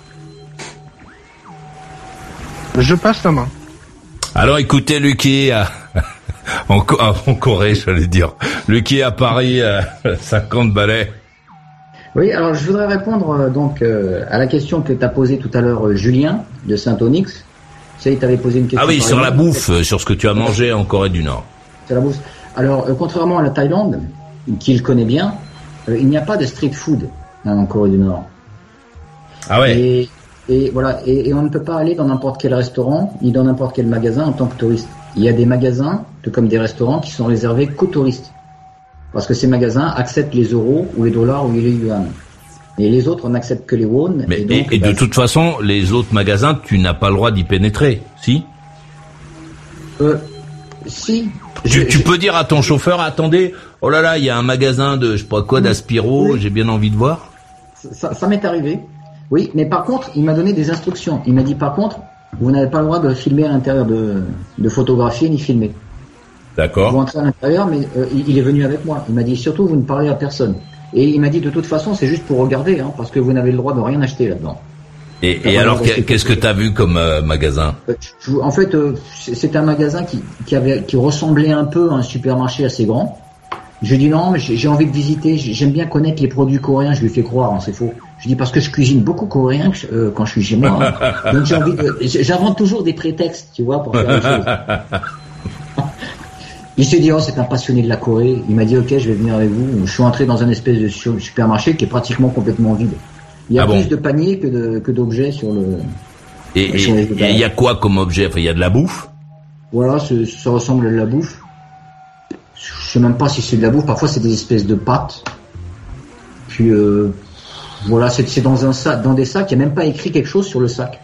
Je passe la main. Alors écoutez, Lucky, en, en, Corée, j'allais dire. Lucky à Paris, 50 balais. Oui, alors je voudrais répondre euh, donc euh, à la question que tu as posée tout à l'heure, euh, Julien, de Saint-Onyx. Tu sais, posé une question. Ah oui, sur la bouffe, sur ce que tu as mangé en Corée du Nord. Sur la bouffe. Alors, contrairement à la Thaïlande, qu'il connaît bien, il n'y a pas de street food hein, en Corée du Nord. Ah ouais. Et, voilà, et, on ne peut pas aller dans n'importe quel restaurant ni dans n'importe quel magasin en tant que touriste. Il y a des magasins, tout comme des restaurants, qui sont réservés qu'aux touristes parce que ces magasins acceptent les euros ou les dollars ou les yuan. Et les autres n'acceptent que les won. Mais, et, de toute façon, les autres magasins, tu n'as pas le droit d'y pénétrer, si? Euh, Si. Tu, peux dire à ton chauffeur, attendez, oh là là, il y a un magasin de, je sais pas quoi, d'Aspiro, j'ai bien envie de voir. Ça, ça m'est arrivé. Oui, mais par contre, il m'a donné des instructions. Il m'a dit, par contre, vous n'avez pas le droit de filmer à l'intérieur, de, de photographier ni filmer. D'accord. Vous entrez à l'intérieur, mais euh, il est venu avec moi. Il m'a dit surtout vous ne parlez à personne. Et il m'a dit de toute façon c'est juste pour regarder, hein, parce que vous n'avez le droit de rien acheter là-dedans. Et, alors qu'est-ce que tu as vu comme euh, magasin? Euh, En fait, c'est un magasin qui, qui, avait, qui ressemblait un peu à un supermarché assez grand. Je lui dis non, mais j'ai envie de visiter. J'aime bien connaître les produits coréens. Je lui fais croire, hein, c'est faux. Je dis parce que je cuisine beaucoup coréen quand je suis chez moi. Hein. Donc j'ai envie j'invente toujours des prétextes, tu vois, pour faire les choses. Il s'est dit, oh, c'est un passionné de la Corée. Il m'a dit, ok, je vais venir avec vous. Je suis entré dans un espèce de supermarché qui est pratiquement complètement vide. Il y a ah plus de paniers que d'objets sur le. Et il y a quoi comme objet? Il y a de la bouffe? Voilà, ça ressemble à de la bouffe. Je sais même pas si c'est de la bouffe. Parfois, c'est des espèces de pâtes. Puis euh, voilà, c'est dans un sac, dans des sacs. Il n'y a même pas écrit quelque chose sur le sac.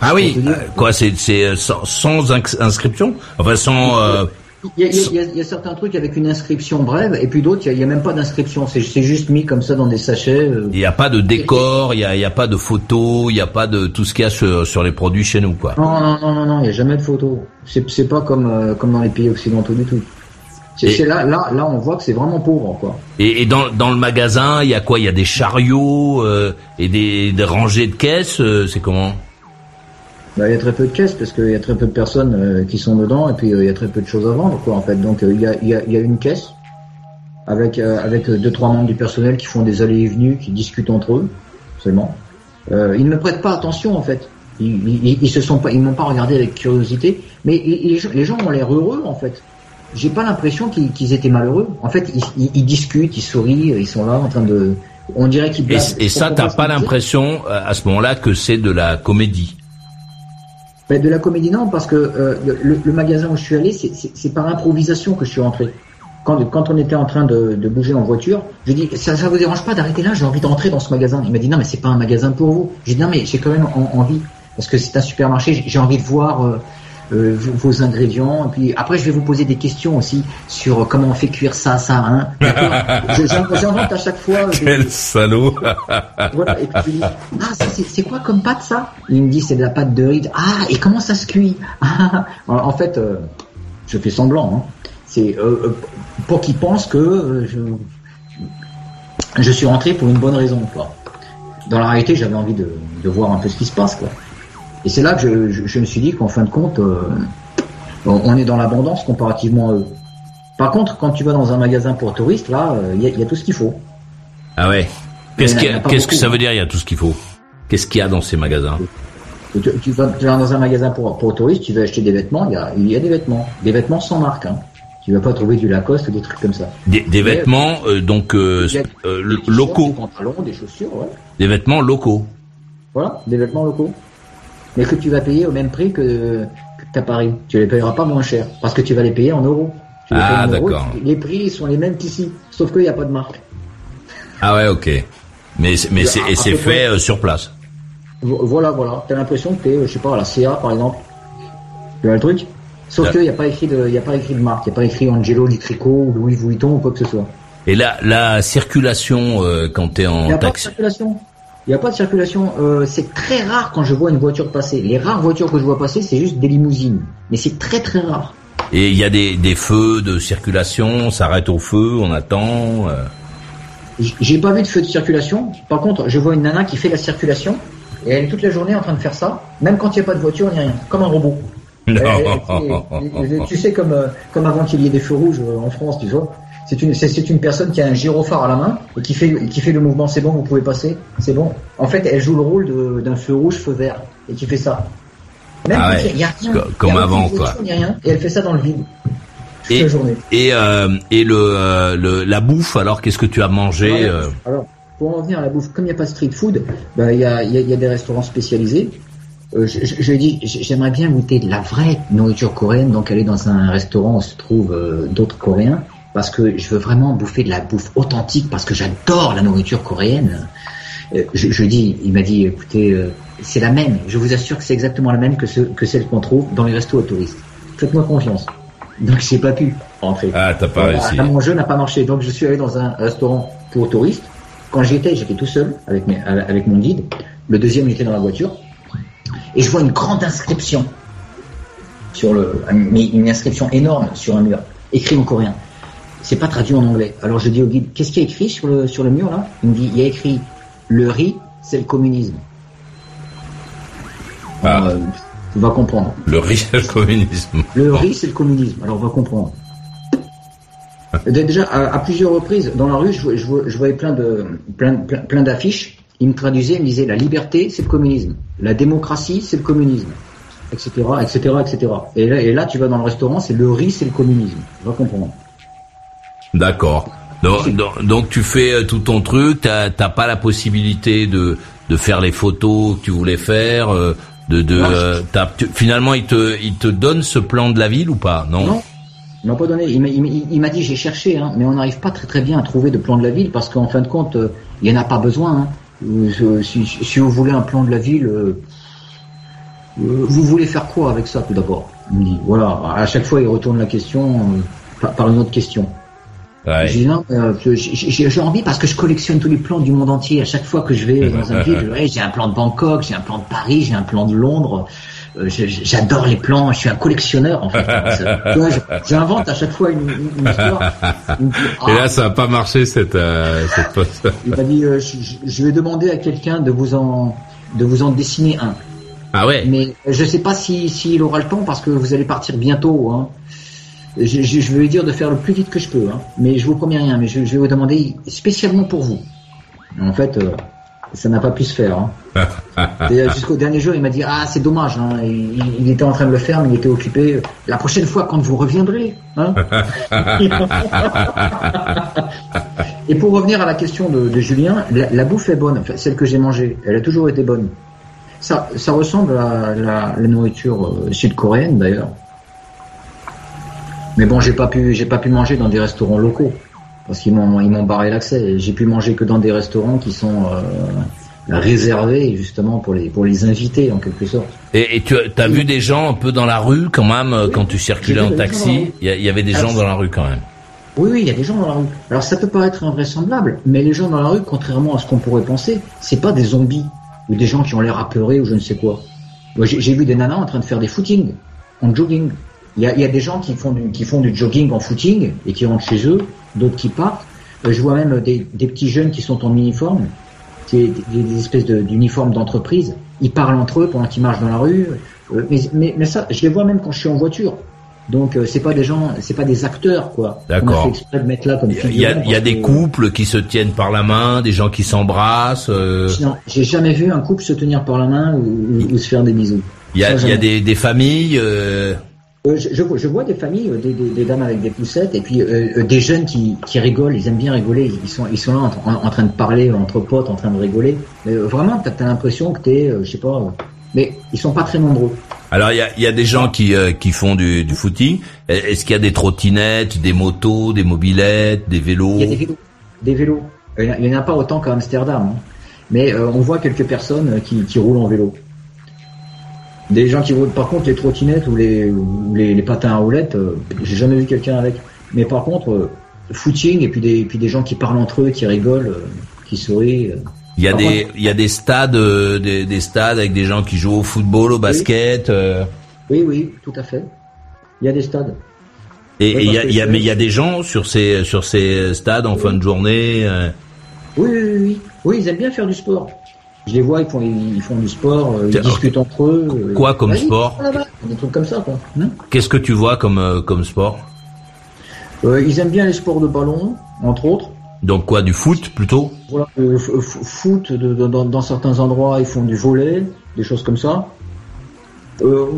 Ah oui, euh, quoi C'est euh, sans, sans, inscription Enfin, sans. Il y, a, certains trucs avec une inscription brève, et puis d'autres, il n'y a, même pas d'inscription. C'est juste mis comme ça dans des sachets. Euh. Il n'y a pas de décor, il n'y a, pas de photos, il n'y a pas de tout ce qu'il y a sur, sur, les produits chez nous, quoi. Non, non, non, non, il n'y a jamais de photos. C'est pas comme, euh, comme dans les pays occidentaux du tout. C'est là, là, là, on voit que c'est vraiment pauvre, quoi. Et, et, dans, dans le magasin, il y a quoi? Il y a des chariots euh, et des, des, rangées de caisses. Euh, c'est comment? Bah, il y a très peu de caisses parce qu'il y a très peu de personnes euh, qui sont dedans et puis il y a très peu de choses à vendre, quoi, en fait. Donc il y a, y, a, y, a, une caisse avec avec deux trois membres du personnel qui font des allées et venues, qui discutent entre eux seulement. ils ne prêtent pas attention, en fait. Ils, ils, ils se sont pas, ils m'ont pas regardé avec curiosité, mais les, les gens ont l'air heureux, en fait j'ai pas l'impression qu'ils étaient malheureux. En fait, ils, ils, discutent, ils sourient, ils sont là en train de. On dirait qu'ils. Et, et ça, t'as pas l'impression euh, à ce moment-là que c'est de la comédie? Ben, De la comédie, non, parce que euh, le, le, magasin où je suis allé, c'est par improvisation que je suis rentré. Quand, quand on était en train de, de bouger en voiture, je dis ça, ça vous dérange pas d'arrêter là? J'ai envie d'entrer dans ce magasin. Il m'a dit non, mais c'est pas un magasin pour vous. J'ai dit non, mais j'ai quand même envie parce que c'est un supermarché. J'ai envie de voir. Euh, euh, vos ingrédients. Et puis après, je vais vous poser des questions aussi sur comment on fait cuire ça, ça. Hein. J'invente à chaque fois. Quel salaud Voilà. Et puis je lui dis, ah, c'est quoi comme pâte ça? Il me dit, c'est de la pâte de riz. Ah, et comment ça se cuit? Ah, En fait, euh, je fais semblant. Hein. C'est euh, pour qu'ils pensent que je, je suis rentré pour une bonne raison. Quoi. Dans la réalité, j'avais envie de, de voir un peu ce qui se passe. Quoi. Et c'est là que je, me suis dit qu'en fin de compte, euh, on est dans l'abondance comparativement à eux. Par contre, quand tu vas dans un magasin pour touristes, là, il y, a tout ce qu'il faut. Ah ouais. Qu'est-ce que ça veut dire Il y a tout ce qu'il faut? Qu'est-ce qu'il y a dans ces magasins? Tu, vas, dans un magasin pour, pour touristes, tu vas acheter des vêtements. Il y a, il y a des vêtements, des vêtements sans marque. Hein. Tu vas pas trouver du Lacoste ou des trucs comme ça. Des, vêtements euh, donc euh, locaux. Des pantalons, des chaussures, ouais. Des vêtements locaux. Voilà, des vêtements locaux mais que tu vas payer au même prix que, que à Paris. Tu les payeras pas moins cher, parce que tu vas les payer en euros. ah, d'accord. Les prix sont les mêmes qu'ici, sauf qu'il n'y a pas de marque. Ah ouais, ok. Mais, mais c'est, et c'est fait euh, sur place. Voilà, voilà. T'as l'impression que t'es, je sais pas, à la CA par exemple. Tu vois le truc? Sauf qu'il n'y a pas écrit de, y a pas écrit de marque. Il n'y a pas écrit Angelo Litrico ou Louis Vuitton ou quoi que ce soit. Et la, la circulation euh, quand t'es en taxi. Pas de circulation. Il n'y a pas de circulation. Euh, c'est très rare quand je vois une voiture passer. Les rares voitures que je vois passer, c'est juste des limousines. Mais c'est très très rare. Et il y a des, des feux de circulation, on s'arrête au feu, on attend. Euh... J'ai pas vu de feu de circulation. Par contre, je vois une nana qui fait la circulation et elle est toute la journée en train de faire ça, même quand il n'y a pas de voiture ni rien, comme un robot. tu sais comme euh, comme avant qu'il y ait des feux rouges en France, tu vois. C'est une, c'est, une personne qui a un gyrophare à la main et qui fait, qui fait le mouvement. C'est bon, vous pouvez passer. C'est bon. En fait, elle joue le rôle d'un feu rouge, feu vert et qui fait ça. Même ah il y a rien. Comme avant, quoi. Rien, et elle fait ça dans le vide. Et, la journée. et, euh, et le, euh, le, la bouffe, alors qu'est-ce que tu as mangé euh alors, pour en venir à la bouffe, comme il n'y a pas de street food, bah, il y, a, y, a, y a des restaurants spécialisés. Euh, je, je, je, dis, j'aimerais bien goûter de la vraie nourriture coréenne, donc aller dans un restaurant où se trouvent euh, d'autres Coréens parce que je veux vraiment bouffer de la bouffe authentique parce que j'adore la nourriture coréenne. Euh, je, je dis, il m'a dit, écoutez, euh, c'est la même. Je vous assure que c'est exactement la même que, ce, que celle qu'on trouve dans les restos aux touristes. Faites-moi confiance. Donc j'ai pas pu rentrer. Ah, t'as pas réussi. mon jeu n'a pas marché. Donc je suis allé dans un restaurant pour touristes. Quand j'y étais, j'étais tout seul avec, mes, avec mon guide. Le deuxième, j'étais dans la voiture. Et je vois une grande inscription sur le, une inscription énorme sur un mur, écrit en coréen c'est pas traduit en anglais. Alors je dis au guide, qu'est-ce qu'il y a écrit sur le, sur le mur là? Il me dit, il y a écrit, le riz, c'est le communisme. Ah. Euh, on va comprendre. Le riz, c'est le communisme. Le riz, c'est le communisme. Alors on va comprendre. Déjà, à, plusieurs reprises, dans la rue, je, je, voyais plein de plein, plein, d'affiches. Il me traduisait, il me disait, la liberté, c'est le communisme. La démocratie, c'est le communisme. Etc., etc., etc. Et là, et là, tu vas dans le restaurant, c'est le riz, c'est le communisme. On va comprendre. D'accord. Donc, donc, tu fais euh, tout ton truc, t'as pas la possibilité de, de faire les photos que tu voulais faire, euh, de, de euh, finalement il te il te donne ce plan de la ville ou pas? Non. Non. Il m'a pas donné. Il m'a dit j'ai cherché, hein, mais on n'arrive pas très très bien à trouver de plan de la ville parce qu'en fin de compte il y en a pas besoin. Hein. Si, si, vous voulez un plan de la ville, vous voulez faire quoi avec ça tout d'abord? Il me dit voilà. À chaque fois il retourne la question par une autre question. Ouais. J'ai euh, j'ai envie parce que je collectionne tous les plans du monde entier. À chaque fois que je vais dans un ville, j'ai un plan de Bangkok, j'ai un plan de Paris, j'ai un plan de Londres. euh, j'adore les plans, je suis un collectionneur en fait. J'invente à chaque fois une, histoire. Et là, ça n'a pas marché cette euh, cette poste. Il m'a dit, je, vais demander à quelqu'un de vous en de vous en dessiner un. Ah ouais. Mais je sais pas si s'il aura le temps parce que vous allez partir bientôt. Hein. Je, je, vais lui dire de faire le plus vite que je peux. Hein. Mais je vous promets rien. Mais je, vais vous demander spécialement pour vous. En fait. Euh, ça n'a pas pu se faire. Hein. Jusqu'au dernier jour, il m'a dit ah c'est dommage. Hein. Il, était en train de le faire, mais il était occupé. La prochaine fois, quand vous reviendrez. Hein. Et pour revenir à la question de, Julien, la, bouffe est bonne. celle que j'ai mangée, elle a toujours été bonne. Ça, ça ressemble à la, nourriture euh, sud-coréenne d'ailleurs. Mais bon, j'ai pas pu, j'ai pas pu manger dans des restaurants locaux parce qu'ils m'ont ils m'ont barré l'accès. J'ai pu manger que dans des restaurants qui sont euh, réservés justement pour les pour les invités en quelque sorte. Et, tu as vu des gens un peu dans la rue quand même euh, quand tu circulais en taxi? Il y, avait des gens dans la rue quand même. Oui, oui, il y a des gens dans la rue. Alors ça peut paraître invraisemblable, mais les gens dans la rue, contrairement à ce qu'on pourrait penser, c'est pas des zombies ou des gens qui ont l'air apeurés ou je ne sais quoi. J'ai vu des nanas en train de faire des footings, en jogging. Il y a, des gens qui font, du, qui font du jogging en footing et qui rentrent chez eux, d'autres qui partent. Euh, je vois même des, petits jeunes qui sont en uniforme, des, des espèces d'uniformes d'entreprise. Ils parlent entre eux pendant qu'ils marchent dans la rue. Euh, mais, mais, ça, je les vois même quand je suis en voiture. Donc euh, c'est pas des gens, c'est pas des acteurs quoi. D'accord. Il y a, y a des couples qui se tiennent par la main, des gens qui s'embrassent. Non, j'ai jamais vu un couple se tenir par la main ou, se faire des bisous. Il y a, y a des, des familles. Euh, je, je, vois des familles, euh, des, des, dames avec des poussettes, et puis euh, des jeunes qui, qui, rigolent, ils aiment bien rigoler, ils sont, ils sont là en, train de parler entre potes, en train de rigoler. Mais vraiment, t'as as, l'impression que t'es, je sais pas, mais ils sont pas très nombreux. Alors il y a, y a, des gens qui, qui font du, du footing. Est-ce qu'il y a des trottinettes, des motos, des mobilettes, des vélos? Il y a des vélos. Des vélos. Il n'y en a pas autant qu'à Amsterdam, hein. mais on voit quelques personnes qui, qui roulent en vélo. Des gens qui roulent, par contre, les trottinettes ou les, les, patins à roulettes, euh, j'ai jamais vu quelqu'un avec. Mais par contre, euh, footing et puis des, puis des gens qui parlent entre eux, qui rigolent, euh, qui sourient. Il y a des, il y a des stades, des, des, stades avec des gens qui jouent au football, au basket. Oui, oui, tout à fait. Il y a des stades. Et il y a, y a, mais il y a des gens sur ces, sur ces stades en fin de journée. Oui, oui, oui, oui. ils aiment bien faire du sport. Je les vois, ils font, ils font du sport, euh, ils discutent entre eux. Euh. Quoi comme sport Des trucs comme ça, quoi. Hein Qu'est-ce que tu vois comme, euh, comme sport Ils aiment bien les sports de ballon, entre autres. Donc quoi, du foot plutôt Voilà, foot, dans, certains endroits, ils font du volet, des choses comme ça.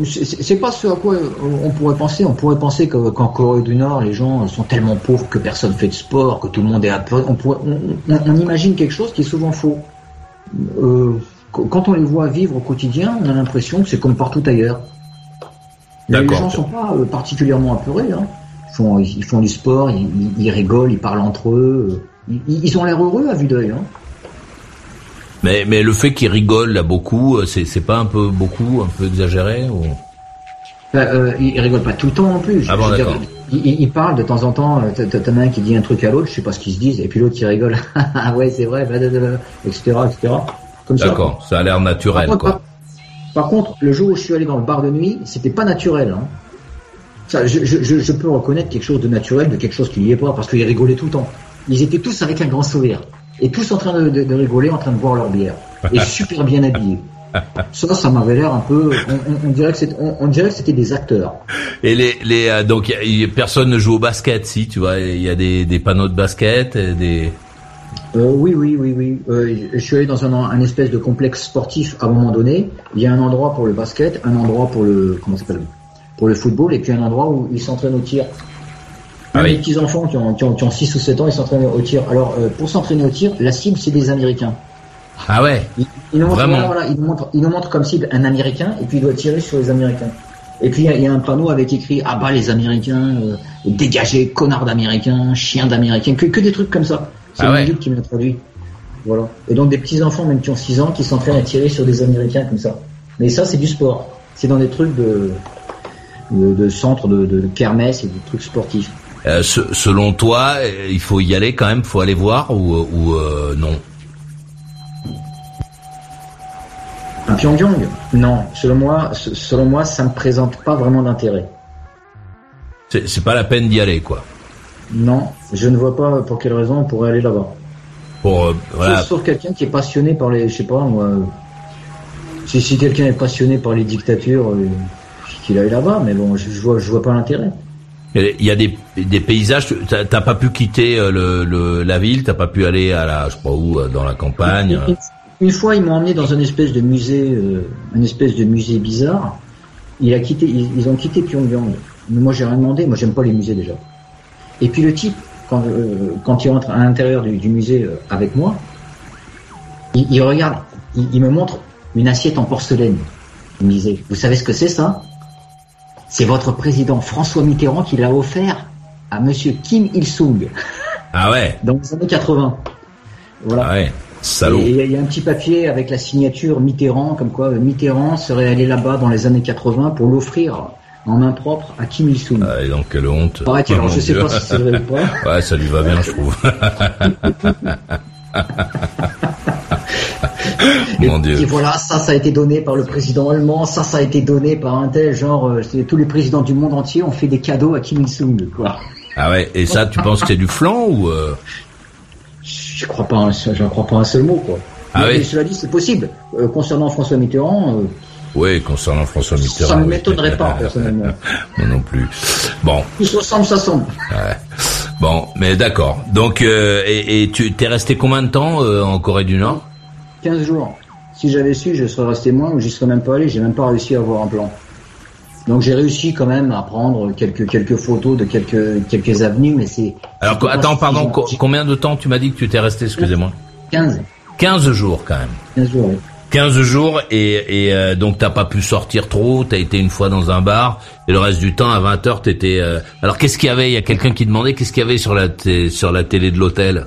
c'est pas ce à quoi on pourrait penser. On pourrait penser qu'en Corée du Nord, les gens sont tellement pauvres que personne fait de sport, que tout le monde est à on, on imagine quelque chose qui est souvent faux. Euh, quand on les voit vivre au quotidien, on a l'impression que c'est comme partout ailleurs. les gens ne sont pas euh, particulièrement apeurés. Hein. Ils, font, ils, font, du sport, ils, rigolent, ils parlent entre eux. Ils, ont l'air heureux à vue d'œil. Hein. Mais, mais le fait qu'ils rigolent là beaucoup, euh, c'est, pas un peu beaucoup, un peu exagéré ou... Ben, ils rigolent pas tout le temps non plus. Ah bon, d'accord. Ils, parlent de temps en temps, t'en as un qui dit un truc à l'autre, je sais pas ce qu'ils se disent, et puis l'autre qui rigole, ah ouais c'est vrai, etc. etc. D'accord, ça. a l'air naturel par quoi. Par, contre, le jour où je suis allé dans le bar de nuit, c'était pas naturel. Hein. Ça, je, je, je, peux reconnaître quelque chose de naturel de quelque chose qui n'y est pas, parce qu'ils rigolaient tout le temps. Ils étaient tous avec un grand sourire, et tous en train de, de, de rigoler, en train de boire leur bière, et super bien habillés. Ça, ça m'avait l'air un peu. On, dirait que c'était, on, dirait que c'était des acteurs. Et les, les euh, donc personne ne joue au basket, si tu vois, il y a des, des panneaux de basket, des. Euh, oui, oui, oui, oui. Euh, je suis allé dans un, un, espèce de complexe sportif à un moment donné. Il y a un endroit pour le basket, un endroit pour le comment s'appelle pour le football, et puis un endroit où ils s'entraînent au tir. Ah Les petits enfants qui ont, qui, ont, qui ont 6 ou 7 ans, ils s'entraînent au tir. Alors, euh, pour s'entraîner au tir, la cible, c'est des Américains. Ah ouais il, nous montre, Vraiment il, nous montre, comme cible un Américain et puis il doit tirer sur les Américains. Et puis il y, a un panneau avec écrit ah bah les Américains, euh, dégagez connards d'Américains, chiens d'Américains, que, que des trucs comme ça. C'est ah ouais. qui m'a traduit. Voilà. Et donc des petits enfants même qui ont 6 ans qui s'entraînent à tirer sur des Américains comme ça. Mais ça c'est du sport. C'est dans des trucs de de, de centre de, de, kermesse et des trucs sportifs. Euh, selon toi, il faut y aller quand même, faut aller voir ou, ou euh, non? Pyongyang Non, selon moi, selon moi, ça ne présente pas vraiment d'intérêt. C'est pas la peine d'y aller, quoi. Non, je ne vois pas pour quelle raison on pourrait aller là-bas. Pour euh, voilà. Sauf, quelqu'un qui est passionné par les, je sais pas moi. Si, si quelqu'un est passionné par les dictatures, euh, qu'il aille là-bas. Mais bon, je, je vois, je vois pas l'intérêt. Il y a des, des paysages. T'as pas pu quitter euh, le, le, la ville, t'as pas pu aller à la, je sais pas où, dans la campagne. Une, fois, ils m'ont emmené dans une espèce de musée, euh, une espèce de musée bizarre. Il a quitté, ils, ont quitté Pyongyang. Mais moi, j'ai rien demandé. Moi, j'aime pas les musées déjà. Et puis le type, quand, euh, quand il rentre à l'intérieur du, du, musée euh, avec moi, il, il regarde, il, il, me montre une assiette en porcelaine. Il me disait, vous savez ce que c'est ça? C'est votre président François Mitterrand qui l'a offert à Monsieur Kim Il-sung. Ah ouais Dans les années 80. Voilà. Ah ouais. Salaud. Et il y a un petit papier avec la signature Mitterrand, comme quoi Mitterrand serait allé là-bas dans les années 80 pour l'offrir en main propre à Kim Il-sung. Ah, et donc quelle honte. Pareil, alors, je sais pas si c'est vrai ou pas. Ouais, ça lui va bien, je trouve. Mon et, Dieu. Et voilà, ça, ça a été donné par le président allemand, ça, ça a été donné par un tel, genre, euh, tous les présidents du monde entier ont fait des cadeaux à Kim Il-sung, quoi. Ah ouais, et ça, tu penses que c'est du flan ou euh... Je crois pas, un, je crois pas un seul mot, quoi. Ah mais, oui. cela dit, c'est possible. Euh, concernant François Mitterrand. Euh, oui, concernant François Mitterrand. Ça ne oui. m'étonnerait pas, personnellement. Moi non plus. Bon. Tout se ressemble, ça semble. Ouais. Bon, mais d'accord. Donc, euh, et, et, tu t'es resté combien de temps en Corée du Nord? 15 jours. Si j'avais su, je serais resté moins ou j'y serais même pas allé. J'ai même pas réussi à avoir un plan. Donc j'ai réussi quand même à prendre quelques quelques photos de quelques quelques avenues, mais c'est. Alors attends, pardon, co combien de temps tu m'as dit que tu t'es resté Excusez-moi. 15. 15 jours quand même. 15 jours. Oui. 15 jours et, et euh, donc t'as pas pu sortir trop, t'as été une fois dans un bar et le reste du temps à 20 heures t'étais. Euh... Alors qu'est-ce qu'il y avait? Il y a quelqu'un qui demandait qu'est-ce qu'il y avait sur la sur la télé de l'hôtel?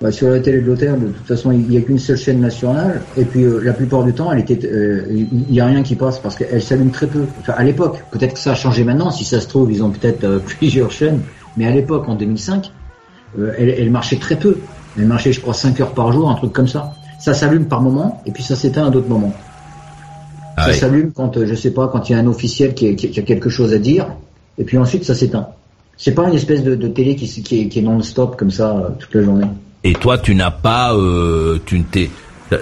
Bah, sur la télé de l'hôtel, de toute façon, il n'y a qu'une seule chaîne nationale, et puis euh, la plupart du temps, elle était, il n'y a rien qui passe parce qu'elle s'allume très peu. Enfin, à l'époque, peut-être que ça a changé maintenant. Si ça se trouve, ils ont peut-être euh, plusieurs chaînes, mais à l'époque, en 2005, euh, elle, elle, marchait très peu. Elle marchait, je crois, 5 heures par jour, un truc comme ça. Ça s'allume par moment, et puis ça s'éteint à d'autres moments. Ah ça oui. s'allume quand, je sais pas, quand il y a un officiel qui, qui, qui a quelque chose à dire, et puis ensuite ça s'éteint. C'est pas une espèce de, de télé qui, qui est, qui est non-stop comme ça toute la journée. Et toi, tu n'as pas, euh, tu t'es,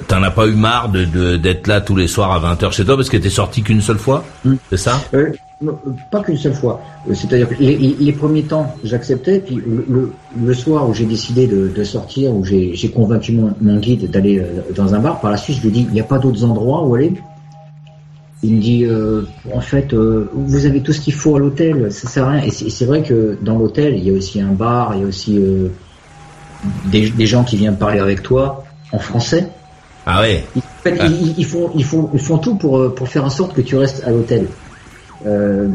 t'en as pas eu marre de, de, d'être là tous les soirs à 20h chez toi parce que t'es sorti qu'une seule fois, mmh. c'est ça? Euh, Pas qu'une seule fois. C'est-à-dire que les, les premiers temps, j'acceptais, puis le, le, le, soir où j'ai décidé de, de sortir, où j'ai, j'ai convaincu mon, mon guide d'aller dans un bar, par la suite, je lui dis, il n'y a pas d'autres endroits où aller? Il me dit, euh, en fait, euh, vous avez tout ce qu'il faut à l'hôtel, ça sert à rien. Et c'est, c'est vrai que dans l'hôtel, il y a aussi un bar, il y a aussi euh, des, des, gens qui viennent parler avec toi en français. Ah ouais. En fait, ah. Ils, ils, font, ils, font, ils font tout pour, pour faire en sorte que tu restes à l'hôtel. Euh,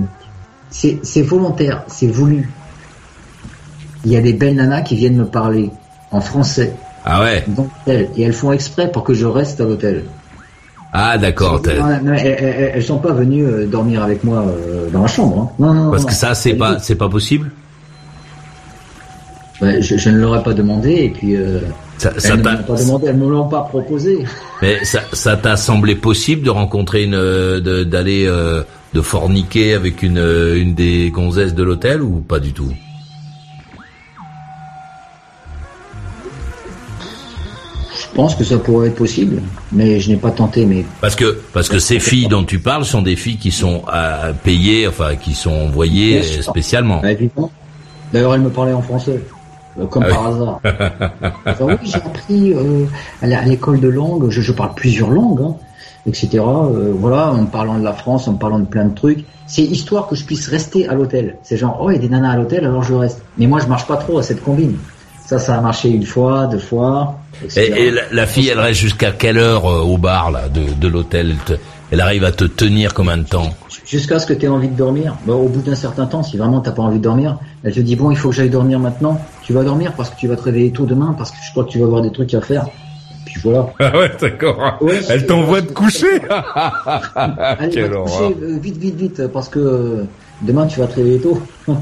c'est volontaire, c'est voulu. Il y a des belles nanas qui viennent me parler en français. Ah ouais. Et elles font exprès pour que je reste à l'hôtel. Ah d'accord. Elles, elles, sont pas venues euh, dormir avec moi euh, dans la chambre. Hein. Non, non, Parce non, que ça c'est pas c'est pas possible? Ouais, je, je, ne leur ai pas demandé et puis euh, ça, ça elles ne pas demandé, elles me l'ont pas proposé. Mais ça, ça t'a semblé possible de rencontrer une, d'aller de, euh, de, forniquer avec une, une des gonzesses de l'hôtel ou pas du tout? Je pense que ça pourrait être possible, mais je n'ai pas tenté. Mais parce que parce que ces filles dont tu parles sont des filles qui sont à payer, enfin qui sont envoyées spécialement. Bah, évidemment. D'ailleurs, elles me parlaient en français. Comme ah par oui. hasard. enfin, oui, j'ai appris euh, à l'école de langue, je, je, parle plusieurs langues, hein, etc. Euh, voilà, en parlant de la France, en parlant de plein de trucs. C'est histoire que je puisse rester à l'hôtel. C'est genre, oh, il y a des nanas à l'hôtel, alors je reste. Mais moi, je marche pas trop à cette combine. Ça, ça a marché une fois, deux fois. Etc. Et, et la, la, fille, elle reste jusqu'à quelle heure euh, au bar là de, de l'hôtel? Elle, elle, arrive à te tenir combien de temps Jusqu'à ce que tu aies envie de dormir. Au bout d'un certain temps, si vraiment t'as pas envie de dormir, elle te dit bon, il faut que j'aille dormir maintenant. Tu vas dormir parce que tu vas te réveiller tôt demain parce que je crois que tu vas avoir des trucs à faire. Puis voilà. Ah ouais, d'accord. Ouais, elle t'envoie de coucher. Allez, Quelle va te coucher euh, vite, vite, vite parce que euh, demain tu vas te réveiller tôt.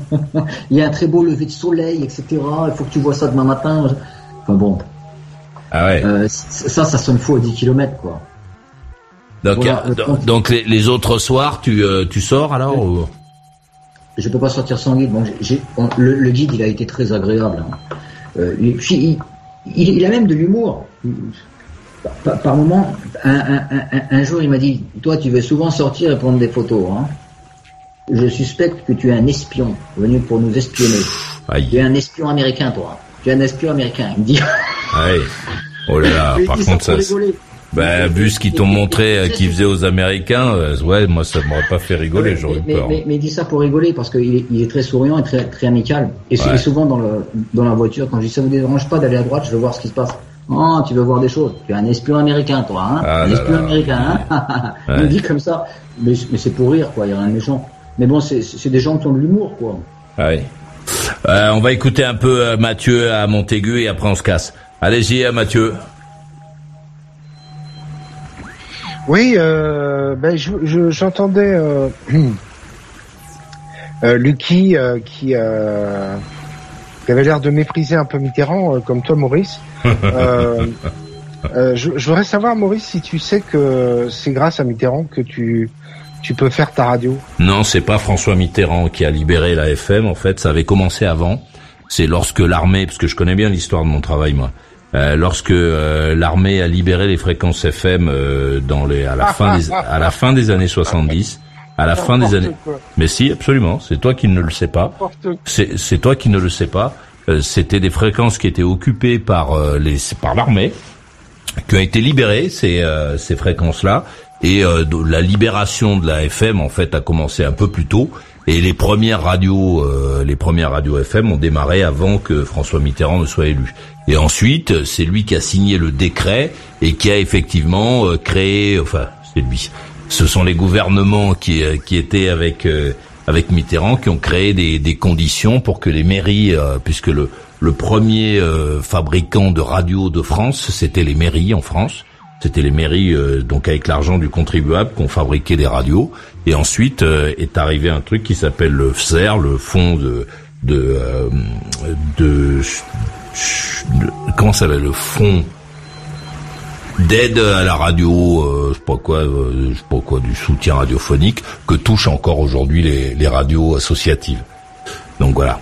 il y a un très beau lever de soleil, etc. Il faut que tu vois ça demain matin. Enfin bon. Ah ouais. Euh, ça, ça sonne faux à 10 km quoi. Donc, donc les, autres soirs, tu, tu sors alors ou... Je peux pas sortir sans guide. Bon, le, guide, il a été très agréable. Hein. il, il, a même de l'humour. Par, moment, un, jour, il m'a dit Toi, tu veux souvent sortir et prendre des photos. Hein. Je suspecte que tu es un espion venu pour nous espionner. Tu es un espion américain, toi. Tu es un espion américain. Il me dit. Aïe. Oh là là, par contre, ça. Ben, vu ce qu'ils t'ont montré euh, qu'ils faisaient aux Américains, euh, ouais, moi ça m'aurait pas fait rigoler, j'aurais eu peur. Mais, mais, dit ça pour rigoler parce qu'il est, il est très souriant et très, très amical. Et, souvent dans, le, dans la voiture, quand je dis ça vous dérange pas d'aller à droite, je veux voir ce qui se passe. Oh, tu veux voir des choses. Tu es un espion américain, toi, hein ah Un espion américain, hein Il me dit comme ça. Mais, mais c'est pour rire, quoi. Il y a rien de méchant. Mais bon, c'est des gens qui ont de l'humour, quoi. Ouais. Euh, on va écouter un peu Mathieu à Montaigu et après on se casse. Allez-y, Mathieu. Oui, euh, ben j'entendais euh, euh, Lucky euh, qui, euh, qui, avait l'air de mépriser un peu Mitterrand, comme toi, Maurice. je, je, voudrais savoir, Maurice, si tu sais que c'est grâce à Mitterrand que tu tu peux faire ta radio. Non, c'est pas François Mitterrand qui a libéré la FM. En fait, ça avait commencé avant. C'est lorsque l'armée, parce que je connais bien l'histoire de mon travail, moi. Euh, lorsque euh, l'armée a libéré les fréquences FM euh, dans les à la fin des à la fin des années 70 à la fin des années mais si absolument. C'est toi qui ne le sais pas. C'est c'est toi qui ne le sais pas. C'était des fréquences qui étaient occupées par les par l'armée qui a été libérées ces ces fréquences là et la libération de la FM en fait a commencé un peu plus tôt. Et les premières radios, euh, les premières radios FM ont démarré avant que François Mitterrand ne soit élu. Et ensuite, c'est lui qui a signé le décret et qui a effectivement euh, créé, enfin, c'est lui. Ce sont les gouvernements qui, euh, qui étaient avec avec Mitterrand qui ont créé des, des conditions pour que les mairies, puisque le le premier fabricant de radios de France, c'était les mairies en France. C'était les mairies, euh, donc avec l'argent du contribuable, qu'on fabriquait des radios. Et ensuite euh, est arrivé un truc qui s'appelle le FSER, le fonds de de, euh, de, comment ça s'appelle le fonds d'aide à la radio, je sais pas quoi, je sais pas quoi, du soutien radiophonique que touchent encore aujourd'hui les, les radios associatives. Donc voilà.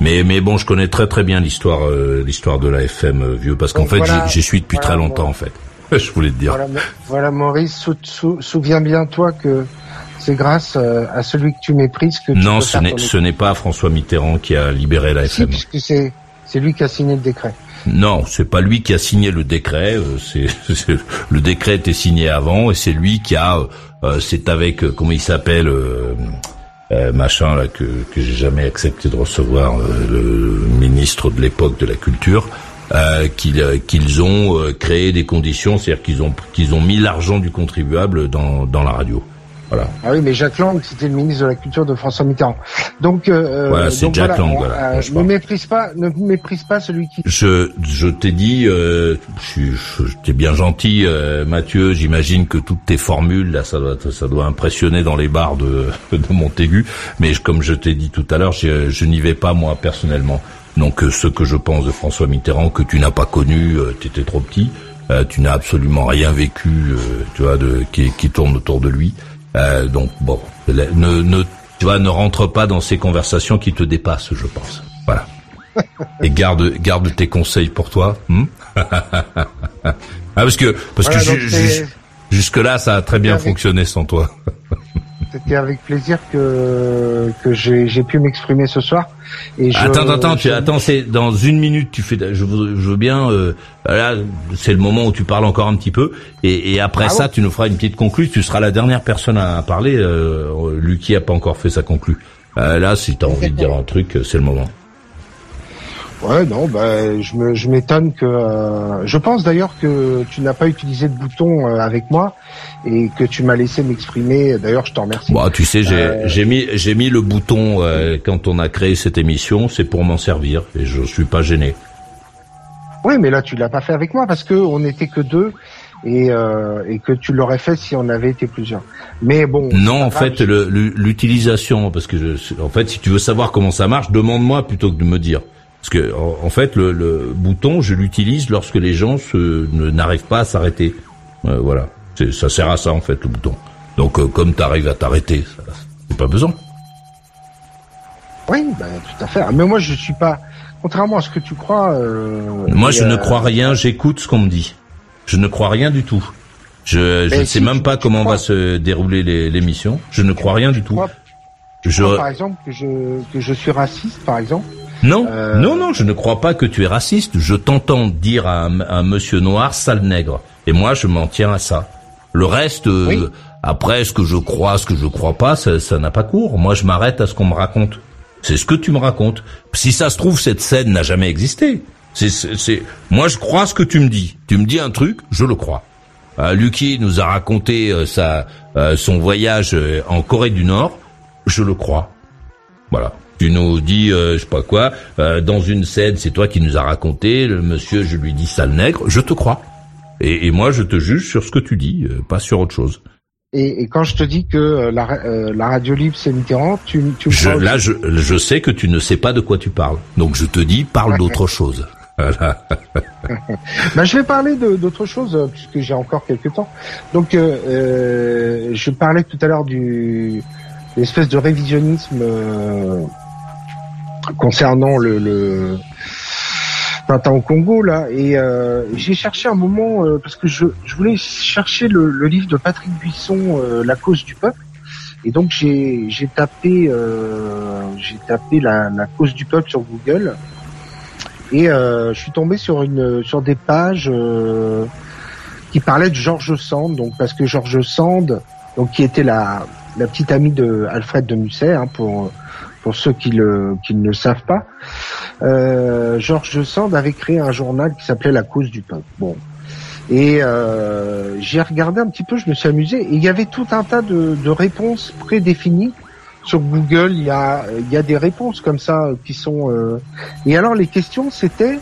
Mais mais bon, je connais très très bien l'histoire l'histoire de la FM vieux parce qu'en fait j'y suis depuis très longtemps en fait. je voulais te dire. Voilà, Maurice, souviens bien toi que c'est grâce euh, à celui que tu méprises que tu Non, ce n'est ce n'est pas François Mitterrand qui a libéré la FM. c'est c'est lui qui a signé le décret. Non, c'est pas lui qui a signé le décret. Euh, c'est le décret était signé avant et c'est lui qui a. Euh, c'est avec comment il s'appelle. machin là que que j'ai jamais accepté de recevoir le ministre de l'époque de la culture euh, euh, qu'ils ont euh, créé des conditions, c'est-à-dire qu'ils ont qu'ils ont mis l'argent du contribuable dans, dans la radio. Voilà. Ah oui, mais Jacques Lang, c'était le ministre de la Culture de François Mitterrand. Donc, euh, voilà, c'est Jacques Lang. Voilà, ne méprise pas, ne méprise pas celui qui. Je, je t'ai dit, euh, je, je, t'ai bien gentil, Mathieu. J'imagine que toutes tes formules là, ça doit, ça doit impressionner dans les bars de, de Montaigu. Mais comme je t'ai dit tout à l'heure, je, je n'y vais pas moi personnellement. Donc euh, ce que je pense de François Mitterrand que tu n'as pas connu, euh, tu étais trop petit, euh, tu n'as absolument rien vécu, tu vois, de, qui, qui, tourne autour de lui. Donc bon, ne, ne, tu vois, ne rentre pas dans ces conversations qui te dépassent, je pense. Voilà. Et garde, garde tes conseils pour toi. Hmm? Ah, parce que, parce que jusque là, ça a très bien fonctionné sans toi. C'était avec plaisir que que j'ai pu m'exprimer ce soir. Et je, attends, attends, tu attends, c'est dans une minute. Tu fais, je, veux, je veux bien. Euh, là, c'est le moment où tu parles encore un petit peu, et, et après ah ça, tu nous feras une petite conclue. Tu seras la dernière personne à parler. Euh, Lucky a pas encore fait sa conclue. Euh, là, si tu as envie de dire un truc, c'est le moment. Ouais, non, bah, je m'étonne que. Euh, je pense d'ailleurs que tu n'as pas utilisé de bouton euh, avec moi et que tu m'as laissé m'exprimer. D'ailleurs, je t'en remercie. Bah, tu sais, j'ai, euh, mis, j'ai mis le bouton quand on a créé cette émission, c'est pour m'en servir et je suis pas gêné. Oui, mais là, tu l'as pas fait avec moi parce que on n'était que deux. Et, et que tu l'aurais fait si on avait été plusieurs. Mais bon. Non, en fait, l'utilisation, parce que je, en fait, si tu veux savoir comment ça marche, demande-moi plutôt que de me dire. Parce que en, fait, le, bouton, je l'utilise lorsque les gens n'arrivent pas à s'arrêter. Euh, voilà. ça sert à ça en fait le bouton. Donc euh, comme tu arrives à t'arrêter, c'est pas besoin. Oui, bah, tout à fait. Mais moi je suis pas, contrairement à ce que tu crois. Euh, moi je ne crois rien, j'écoute ce qu'on me dit. Je ne crois rien du tout. Je ne sais même pas comment va se dérouler l'émission. Je ne crois rien du tout. je... Crois, par exemple que je que je suis raciste, par exemple? Non, euh, non, non, je ne crois pas que tu es raciste. Je t'entends dire à un, monsieur noir sale nègre, et moi je m'en tiens à ça. Le reste, euh, après, ce que je crois, ce que je crois pas, ça n'a pas cours. Moi, je m'arrête à ce qu'on me raconte. C'est ce que tu me racontes. Si ça se trouve, cette scène n'a jamais existé. C'est, moi, je crois ce que tu me dis. Tu me dis un truc, je le crois. Euh, Lucky nous a raconté euh, sa, euh, son voyage en Corée du Nord. Je le crois. Voilà. Tu nous dis, je sais pas quoi, dans une scène, c'est toi qui nous a raconté, le monsieur, je lui dis sale nègre, je te crois. Et, et moi, je te juge sur ce que tu dis, pas sur autre chose. Et, et, quand je te dis que la, la radio libre c'est Mitterrand, tu, tu je, là je, je sais que tu ne sais pas de quoi tu parles. Donc je te dis parle d'autre chose. Voilà. ben, je vais parler d'autre chose euh, puisque j'ai encore quelques temps. Donc, euh, euh, je parlais tout à l'heure du l'espèce de révisionnisme euh, concernant le, le Tintin au Congo là, et euh, j'ai cherché un moment parce que je, je voulais chercher le, le, livre de Patrick Buisson, La cause du peuple. Et donc j'ai j'ai tapé j'ai tapé la, la cause du peuple sur Google et euh, je suis tombé sur une sur des pages euh, qui parlaient de George Sand, donc parce que George Sand, donc qui était la la petite amie de Alfred de Musset, hein, pour pour ceux qui le qui ne le savent pas, euh, George Sand avait créé un journal qui s'appelait La Cause du peuple. Bon, et euh, j'ai regardé un petit peu, je me suis amusé, et il y avait tout un tas de, de réponses prédéfinies sur Google, il y a, il y a des réponses comme ça euh, qui sont. Euh, et alors les questions, c'était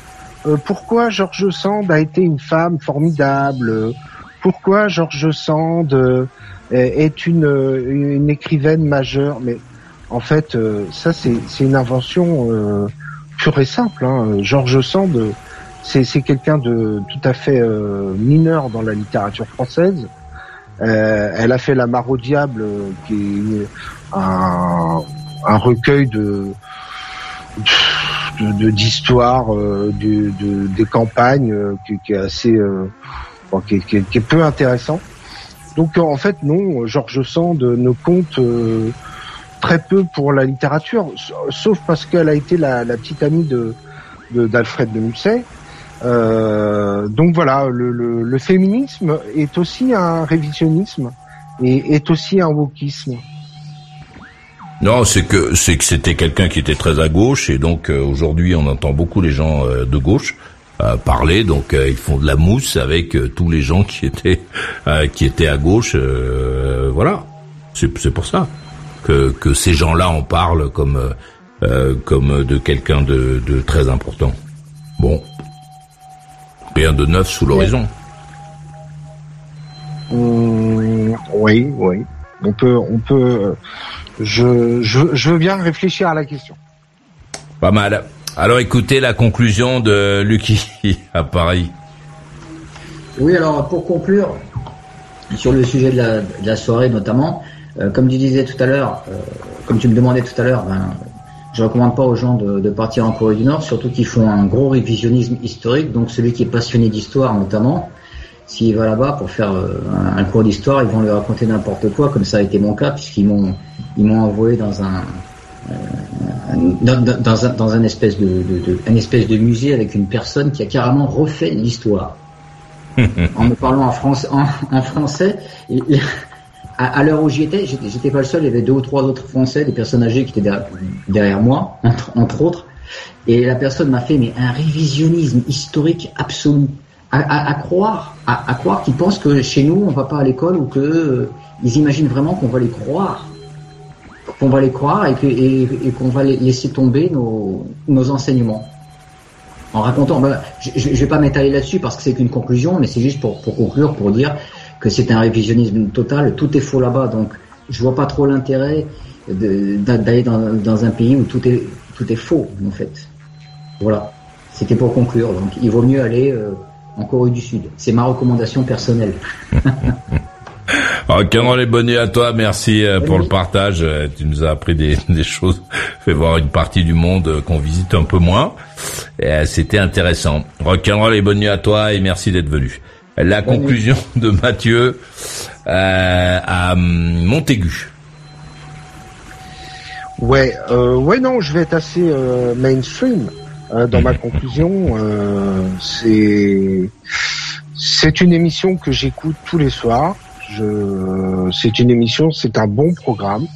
euh, pourquoi George Sand a été une femme formidable? Pourquoi George Sand est une, une écrivaine majeure? Mais en fait, ça c'est une invention pure et simple. Hein. George Sand, c'est quelqu'un de tout à fait mineur dans la littérature française. Euh, elle a fait La Mare au diable, qui est un, un recueil de d'histoires de, de, de, des campagnes euh, qui, qui, est assez euh, qui, qui, qui, est peu intéressant. Donc en fait non, Georges Sand ne compte euh, très peu pour la littérature, sauf parce qu'elle a été la, petite amie de d'Alfred de, Musset. Euh, donc voilà, le, féminisme est aussi un révisionnisme et est aussi un wokisme. Non, c'est que c'est que c'était quelqu'un qui était très à gauche et donc euh, aujourd'hui on entend beaucoup les gens euh, de gauche parler, donc ils font de la mousse avec tous les gens qui étaient qui étaient à gauche. voilà, c'est pour ça que que ces gens-là en parlent comme comme de quelqu'un de, de très important. Bon, rien de neuf sous l'horizon. Mmh, oui, oui. On peut, on peut, je, je, veux bien réfléchir à la question. Pas mal. Alors écoutez la conclusion de Lucky à Paris. Oui, alors pour conclure, sur le sujet de la, soirée notamment, euh, comme tu disais tout à l'heure, euh, comme tu me demandais tout à l'heure, ben, je recommande pas aux gens de, partir en Corée du Nord, surtout qu'ils font un gros révisionnisme historique. Donc celui qui est passionné d'histoire notamment, s'il va là-bas pour faire euh, un, cours d'histoire, ils vont lui raconter n'importe quoi, comme ça a été mon cas, puisqu'ils m'ont ils m'ont envoyé dans un, euh, dans, un dans un espèce de, de, un espèce de musée avec une personne qui a carrément refait l'histoire en me parlant en, France, en, français. À, l'heure où j'y étais, j'étais pas le seul. Il y avait deux ou trois autres Français, des personnes âgées qui étaient derrière, moi, entre, autres. Et la personne m'a fait mais un révisionnisme historique absolu à, croire, à, croire qu'ils pensent que chez nous on va pas à l'école ou que euh, ils imaginent vraiment qu'on va les croire, qu'on va les croire et, qu'on va laisser tomber nos, nos enseignements. En racontant, ben, je, ne vais pas m'étaler là-dessus parce que c'est qu'une conclusion, mais c'est juste pour, pour conclure, pour dire que c'est un révisionnisme total, tout est faux là-bas, donc je vois pas trop l'intérêt d'aller dans, un pays où tout est tout est faux en fait. Voilà, c'était pour conclure. Donc il vaut mieux aller euh, en Corée du Sud. C'est ma recommandation personnelle. Rock'n'roll et bonne nuit à toi, merci euh, pour le partage. Euh, tu nous as appris des, des choses, fait voir une partie du monde euh, qu'on visite un peu moins. C'était intéressant. Rock'n'roll et bonne nuit à toi et merci d'être venu. La conclusion de Mathieu euh, à Montaigu. Ouais, euh, ouais non, je vais être assez euh, mainstream dans ma conclusion. c'est c'est une émission que j'écoute tous les soirs. Je, c'est une émission, c'est un bon programme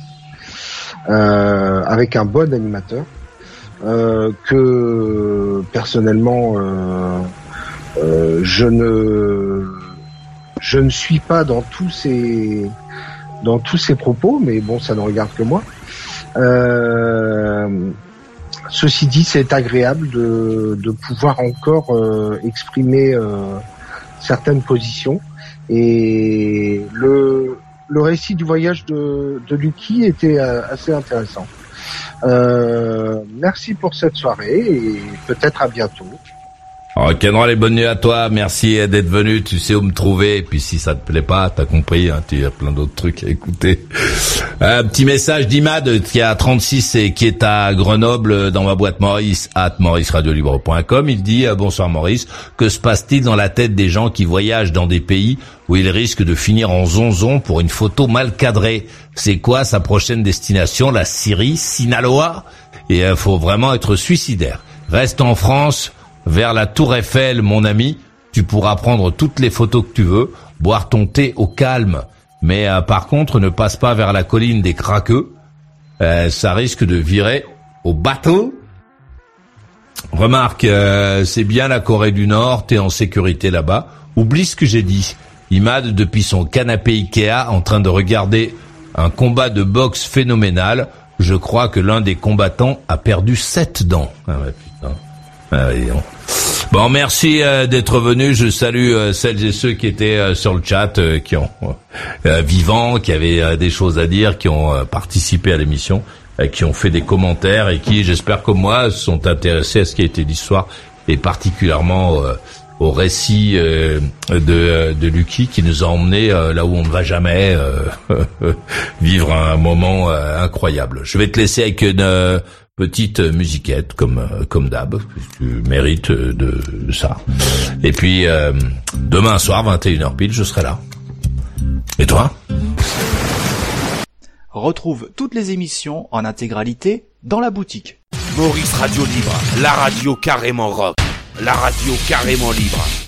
euh, avec un bon animateur euh, que personnellement euh, euh, je ne je ne suis pas dans tous ces dans tous ces propos, mais bon, ça ne regarde que moi. Euh, ceci dit, c'est agréable de, de pouvoir encore euh, exprimer certaines positions et le, le récit du voyage de, de Lucky était euh, assez intéressant. Euh, merci pour cette soirée et peut-être à bientôt. Rock'n'roll et bonne nuit à toi. Merci d'être venu. Tu sais où me trouver. Puis si ça te plaît pas, t'as compris. Hein, tu as plein d'autres trucs à écouter. Un petit message d'Imad qui a 36 et qui est à Grenoble dans ma boîte Maurice at mauriceradiolibre.com. Il dit euh, bonsoir Maurice. Que se passe-t-il dans la tête des gens qui voyagent dans des pays où ils risquent de finir en zonzon pour une photo mal cadrée? C'est quoi sa prochaine destination La Syrie, Sinaloa? Et il euh, faut vraiment être suicidaire. Reste en France vers la tour Eiffel, mon ami. Tu pourras prendre toutes les photos que tu veux, boire ton thé au calme. Mais euh, par contre, ne passe pas vers la colline des craqueux. Euh, ça risque de virer au bateau. Remarque, euh, c'est bien la Corée du Nord, t'es en sécurité là-bas. Oublie ce que j'ai dit. Imad, depuis son canapé Ikea, en train de regarder un combat de boxe phénoménal, je crois que l'un des combattants a perdu sept dents. Ah. Ah, Bon, merci euh, d'être venu. Je salue euh, celles et ceux qui étaient euh, sur le chat, qui ont vivants, qui avaient des choses à dire, qui ont participé à l'émission, qui ont fait des commentaires et qui, j'espère comme moi, sont intéressés à ce qui a été l'histoire et particulièrement au récit de, de Lucky qui nous a emmenés là où on ne va jamais vivre un moment incroyable. Je vais te laisser avec une petite musiquette comme euh, comme d'hab. Tu mérites de, ça. Et puis euh, demain soir 21h pile, je serai là. Et toi? Retrouve toutes les émissions en intégralité dans la boutique. Maurice Radio Libre, la radio carrément rock, la radio carrément libre.